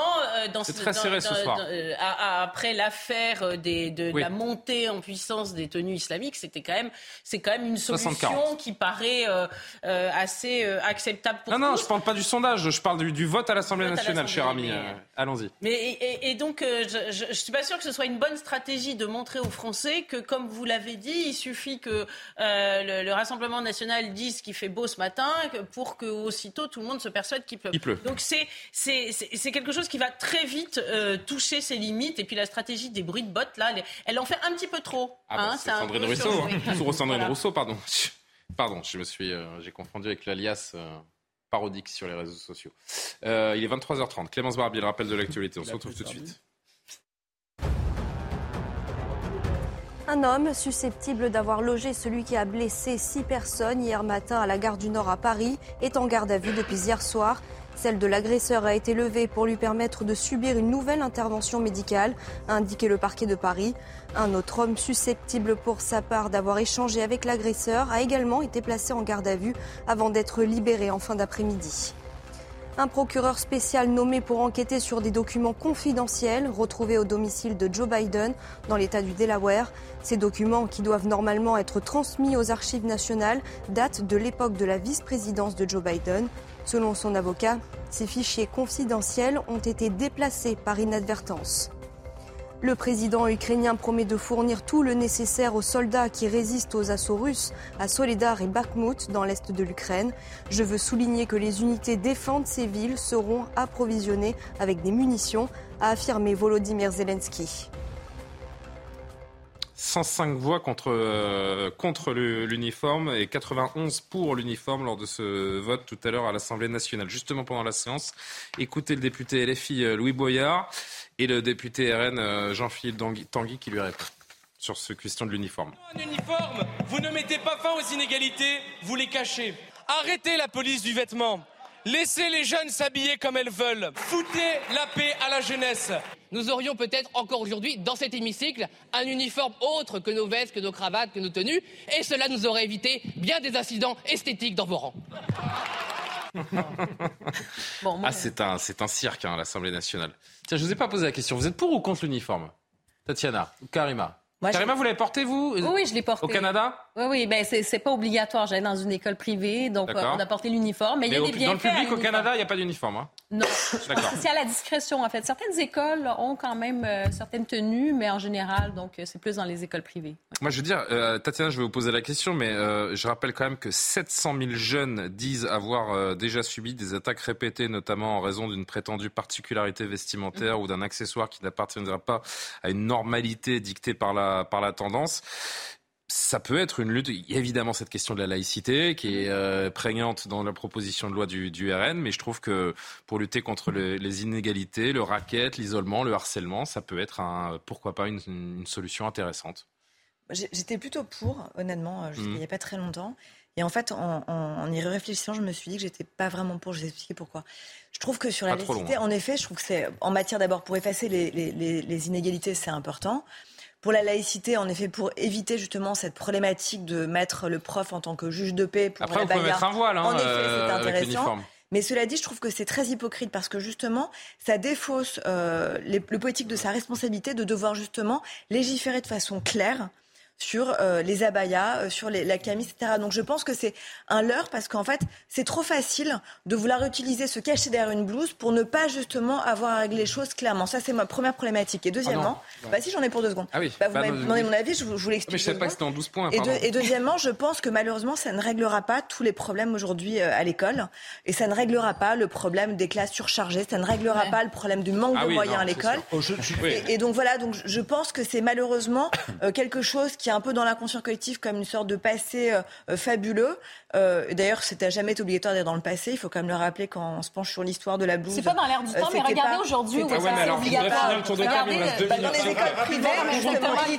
Euh, dans c'est très serré ce soir. Euh, après l'affaire euh, de la montée en puissance des tenues islamiques, c'était quand même, c'est quand même une solution qui paraît assez acceptable pour non, tous. Non, je parle pas du sondage, je parle du, vote à l'Assemblée nationale, cher ami. Allons-y. Mais et, donc, je ne suis pas sûre que ce soit une bonne stratégie de montrer aux Français que, comme vous l'avez dit, il suffit que euh, le, Rassemblement national dise qu'il fait beau ce matin pour que aussitôt tout le monde se persuade qu'il pleut. pleut. Donc c'est c'est quelque chose qui va très vite euh, toucher ses limites. Et puis la stratégie des bruits de bottes, là, elle, en fait un petit peu trop. Ah bah, hein, c'est Sandrine Rousseau. Hein. Sandrine Rousseau, pardon. Pardon, je me suis, euh, j'ai confondu avec l'alias parodique sur les réseaux sociaux. il est 23h30. Clémence Barbier, le rappel de l'actualité. On se retrouve tout de suite. Un homme susceptible d'avoir logé celui qui a blessé six personnes hier matin à la gare du Nord à Paris est en garde à vue depuis hier soir. Celle de l'agresseur a été levée pour lui permettre de subir une nouvelle intervention médicale, a indiqué le parquet de Paris. Un autre homme susceptible pour sa part d'avoir échangé avec l'agresseur a également été placé en garde à vue avant d'être libéré en fin d'après-midi. Un procureur spécial nommé pour enquêter sur des documents confidentiels retrouvés au domicile de Joe Biden dans l'État du Delaware. Ces documents, qui doivent normalement être transmis aux archives nationales, datent de l'époque de la vice-présidence de Joe Biden. Selon son avocat, ces fichiers confidentiels ont été déplacés par inadvertance. Le président ukrainien promet de fournir tout le nécessaire aux soldats qui résistent aux assauts russes à Soledar et Bakhmut dans l'est de l'Ukraine. Je veux souligner que les unités défendent ces villes seront approvisionnées avec des munitions, a affirmé Volodymyr Zelensky. 105 voix contre, euh, contre l'uniforme et 91 pour l'uniforme lors de ce vote tout à l'heure à l'Assemblée nationale. Justement pendant la séance, écoutez le député LFI euh, Louis Boyard et le député RN euh, Jean-Philippe Tanguy qui lui répond sur ce question de l'uniforme. Un uniforme, vous ne mettez pas fin aux inégalités, vous les cachez. Arrêtez la police du vêtement. Laissez les jeunes s'habiller comme elles veulent. Foutez la paix à la jeunesse. Nous aurions peut-être encore aujourd'hui, dans cet hémicycle, un uniforme autre que nos vestes, que nos cravates, que nos tenues, et cela nous aurait évité bien des incidents esthétiques dans vos rangs. ah, c'est un, c'est un cirque, hein, l'Assemblée nationale. Tiens, je vous ai pas posé la question. Vous êtes pour ou contre l'uniforme Tatiana ou Karima? Karima, vous l'avez porté, vous? Oui, je l'ai porté. Au Canada? Oui, oui, ben c'est pas obligatoire. J'allais dans une école privée, donc on a porté l'uniforme. Mais, il y a des bienfaits. Dans le public, au Canada, il n'y a pas d'uniforme. Hein? Non. c'est à la discrétion, en fait. Certaines écoles ont quand même euh, certaines tenues, mais en général, donc euh, c'est plus dans les écoles privées. Moi, je veux dire, euh, Tatiana, je vais vous poser la question, mais je rappelle quand même que 700 000 jeunes disent avoir déjà subi des attaques répétées, notamment en raison d'une prétendue particularité vestimentaire mm-hmm. ou d'un accessoire qui n'appartiendra pas à une normalité dictée par la, par la tendance ça peut être une lutte. Il y a évidemment cette question de la laïcité qui est euh, prégnante dans la proposition de loi du, RN, mais je trouve que pour lutter contre les inégalités, le racket, l'isolement, le harcèlement, ça peut être un, pourquoi pas une, solution intéressante. J'étais plutôt pour, honnêtement, euh, il n'y a pas très longtemps. Et en fait, en, y réfléchissant, je me suis dit que j'étais pas vraiment pour. Je vais expliquer pourquoi. Je trouve que sur la laïcité, en effet, je trouve que c'est en matière d'abord pour effacer les inégalités, c'est important. Pour la laïcité, en effet, pour éviter justement cette problématique de mettre le prof en tant que juge de paix pour Après, la mettre un voile, hein, en effet, c'est euh, intéressant. Mais cela dit, je trouve que c'est très hypocrite parce que justement, ça défausse euh, le politique de sa responsabilité de devoir justement légiférer de façon claire sur euh, les abayas, euh, sur les, la camise, etc. Donc je pense que c'est un leurre parce qu'en fait, c'est trop facile de vouloir utiliser ce cacher derrière une blouse pour ne pas justement avoir à régler les choses clairement. Ça, c'est ma première problématique. Et deuxièmement, ah bah si j'en ai pour deux secondes. Ah oui. Bah, vous bah, m'avez demandé mon avis, je vous, vous l'explique. Mais je sais pas que c'était en 12 points. Et, et, deuxièmement, je pense que malheureusement, ça ne réglera pas tous les problèmes aujourd'hui euh, à l'école. Et ça ne réglera pas le problème des classes surchargées. Ça ne réglera pas le problème du manque ah de moyens à l'école. Oh, et, et, donc voilà, donc je pense que c'est malheureusement quelque chose qui un peu dans l'inconscient collectif comme une sorte de passé euh, euh, fabuleux. Euh, D'ailleurs, c'était jamais été obligatoire d'être dans le passé. Il faut quand même le rappeler quand on se penche sur l'histoire de la blouse. C'est pas dans l'air du temps, mais regardez aujourd'hui où ah ouais, mais alors, obligatoire. Le tour de table. Dans les écoles primaires,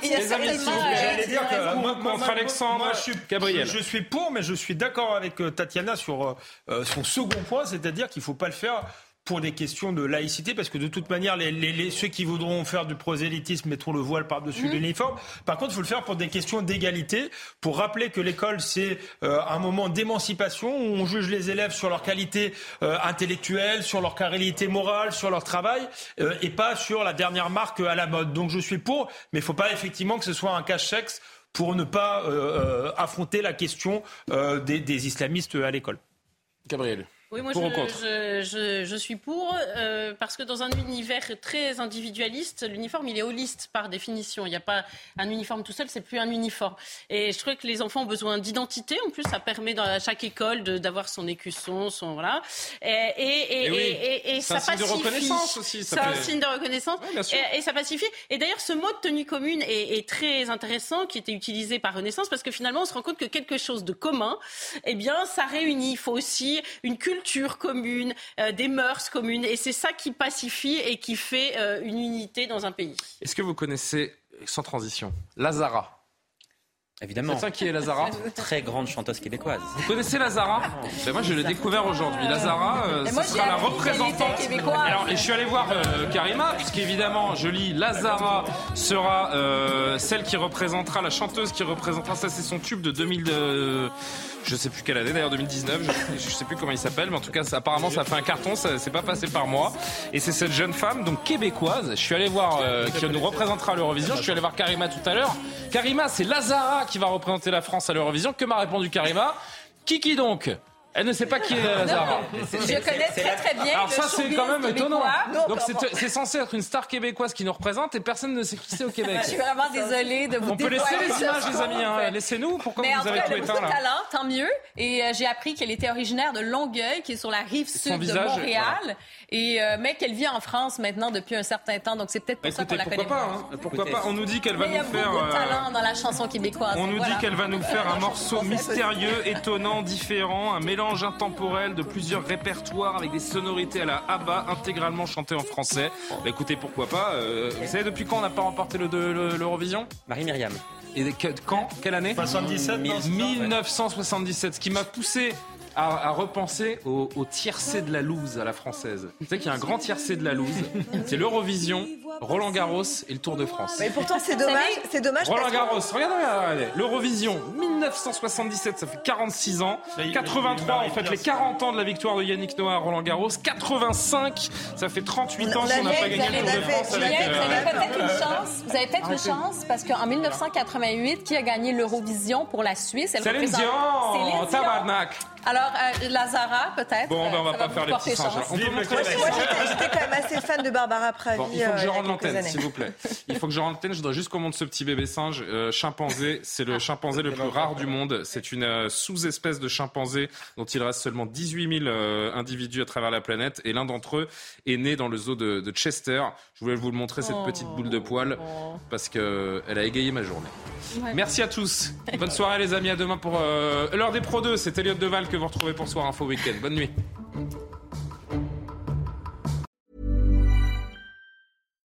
il y a J'allais dire que moi, contre Alexandre, je suis, Gabriel. Je suis pour, mais je suis d'accord avec Tatiana sur son second point, c'est-à-dire qu'il ne faut pas le faire pour des questions de laïcité, parce que de toute manière, les, les, ceux qui voudront faire du prosélytisme mettront le voile par-dessus mmh. l'uniforme. Par contre, il faut le faire pour des questions d'égalité, pour rappeler que l'école, c'est euh, un moment d'émancipation où on juge les élèves sur leur qualité euh, intellectuelle, sur leur qualité morale, sur leur travail, euh, et pas sur la dernière marque à la mode. Donc je suis pour, mais il ne faut pas effectivement que ce soit un cache-sexe pour ne pas affronter la question des, des islamistes à l'école. Gabriel. Oui, moi je, je, suis pour, euh, parce que dans un univers très individualiste, l'uniforme il est holiste par définition. Il n'y a pas un uniforme tout seul, c'est plus un uniforme. Et je trouve que les enfants ont besoin d'identité. En plus, ça permet dans, à chaque école d'avoir son écusson, son voilà. Et, et, et, et ça pacifie. C'est un signe de reconnaissance aussi. C'est un signe de reconnaissance. et, ça pacifie. Et d'ailleurs, ce mot de tenue commune est, est, très intéressant, qui était utilisé par Renaissance, parce que finalement, on se rend compte que quelque chose de commun, eh bien, ça réunit. Il faut aussi une culture culture commune, euh, des mœurs communes. Et c'est ça qui pacifie et qui fait euh, une unité dans un pays. Est-ce que vous connaissez, sans transition, Lazara? Évidemment. C'est ça qui est Lazara? Très grande chanteuse québécoise. Vous connaissez Lazara? Ben Moi, je l'ai découvert aujourd'hui. Lazara, euh, ce sera la représentante. Alors, et je suis allé voir Karima, puisqu'évidemment, je lis Lazara sera celle qui représentera, la chanteuse qui représentera, ça c'est son tube de 2000. Je sais plus quelle année, d'ailleurs 2019. Je, je sais plus comment il s'appelle, mais en tout cas, apparemment, ça fait un carton. Ça c'est pas passé par moi. Et c'est cette jeune femme, donc québécoise. Je suis allé voir euh, qui nous représentera à l'Eurovision. Je suis allé voir Karima tout à l'heure. Karima, c'est Lazara qui va représenter la France à l'Eurovision. Que m'a répondu Karima? Kiki donc elle ne sait pas qui est Lazara. Je connais très très bien. Alors ça c'est quand même étonnant. Donc c'est censé être une star québécoise qui nous représente et personne ne sait qui c'est au Québec. Je suis vraiment désolée de vous On peut laisser les images les amis. Hein. Laissez-nous. Pourquoi vous avez tout éteint là talent, tant mieux. Et euh, j'ai appris qu'elle était originaire de Longueuil, qui est sur la rive sud de Montréal. Et euh, mais qu'elle vit en France maintenant depuis un certain temps, donc c'est peut-être pour ça qu'on la connaît. Pas, hein. Pourquoi pas On nous dit qu'elle va nous faire. Il y a beaucoup de talent dans la chanson québécoise. On nous dit qu'elle va nous faire un morceau mystérieux, étonnant, différent, un mélange intemporel de plusieurs répertoires avec des sonorités à la ABBA intégralement chantées en français. Bah, écoutez, pourquoi pas euh, Vous savez depuis quand on n'a pas remporté l'Eurovision? Marie Myriam. Et quand? Quelle année? 77 1977. Ce qui m'a poussé à, repenser au, au tiercé de la loose à la française. Tu sais qu'il y a un grand tiercé de la loose. C'est l'Eurovision, Roland Garros et le Tour de France. Mais pourtant, c'est dommage. C'est dommage. Roland Garros, regardez, regardez. L'Eurovision, 1977, ça fait 46 ans. 83, en fait, les 40 ans de la victoire de Yannick Noah à Roland Garros. 85, ça fait 38 ans qu'on n'a pas gagné le Tour de France. Avec, vous avez peut-être une chance. Vous avez peut-être une chance parce qu'en 1988, qui a gagné l'Eurovision pour la Suisse? Elle Céline Dion, tabarnak. Alors, euh, Lazara, peut-être. Bon, ben, on va pas faire les petits singes. On peut montrer Moi, j'étais quand même assez fan de Barbara Pravi. Bon, il faut que je euh, rentre l'antenne, s'il vous plaît. Il faut que je rentre l'antenne. Je voudrais juste qu'on montre ce petit bébé singe. Euh, chimpanzé, c'est le chimpanzé le plus rare du monde. C'est une euh, sous-espèce de chimpanzé dont il reste seulement 18 000 individus à travers la planète. Et l'un d'entre eux est né dans le zoo de, de, Chester. Je voulais vous le montrer, cette petite boule de poils, parce qu'elle a égayé ma journée. Merci à tous. Bonne soirée, les amis. À demain pour l'heure des Pro 2. C'est Elliot Deval que vous retrouvez pour Soir Info Week-end. Bonne nuit.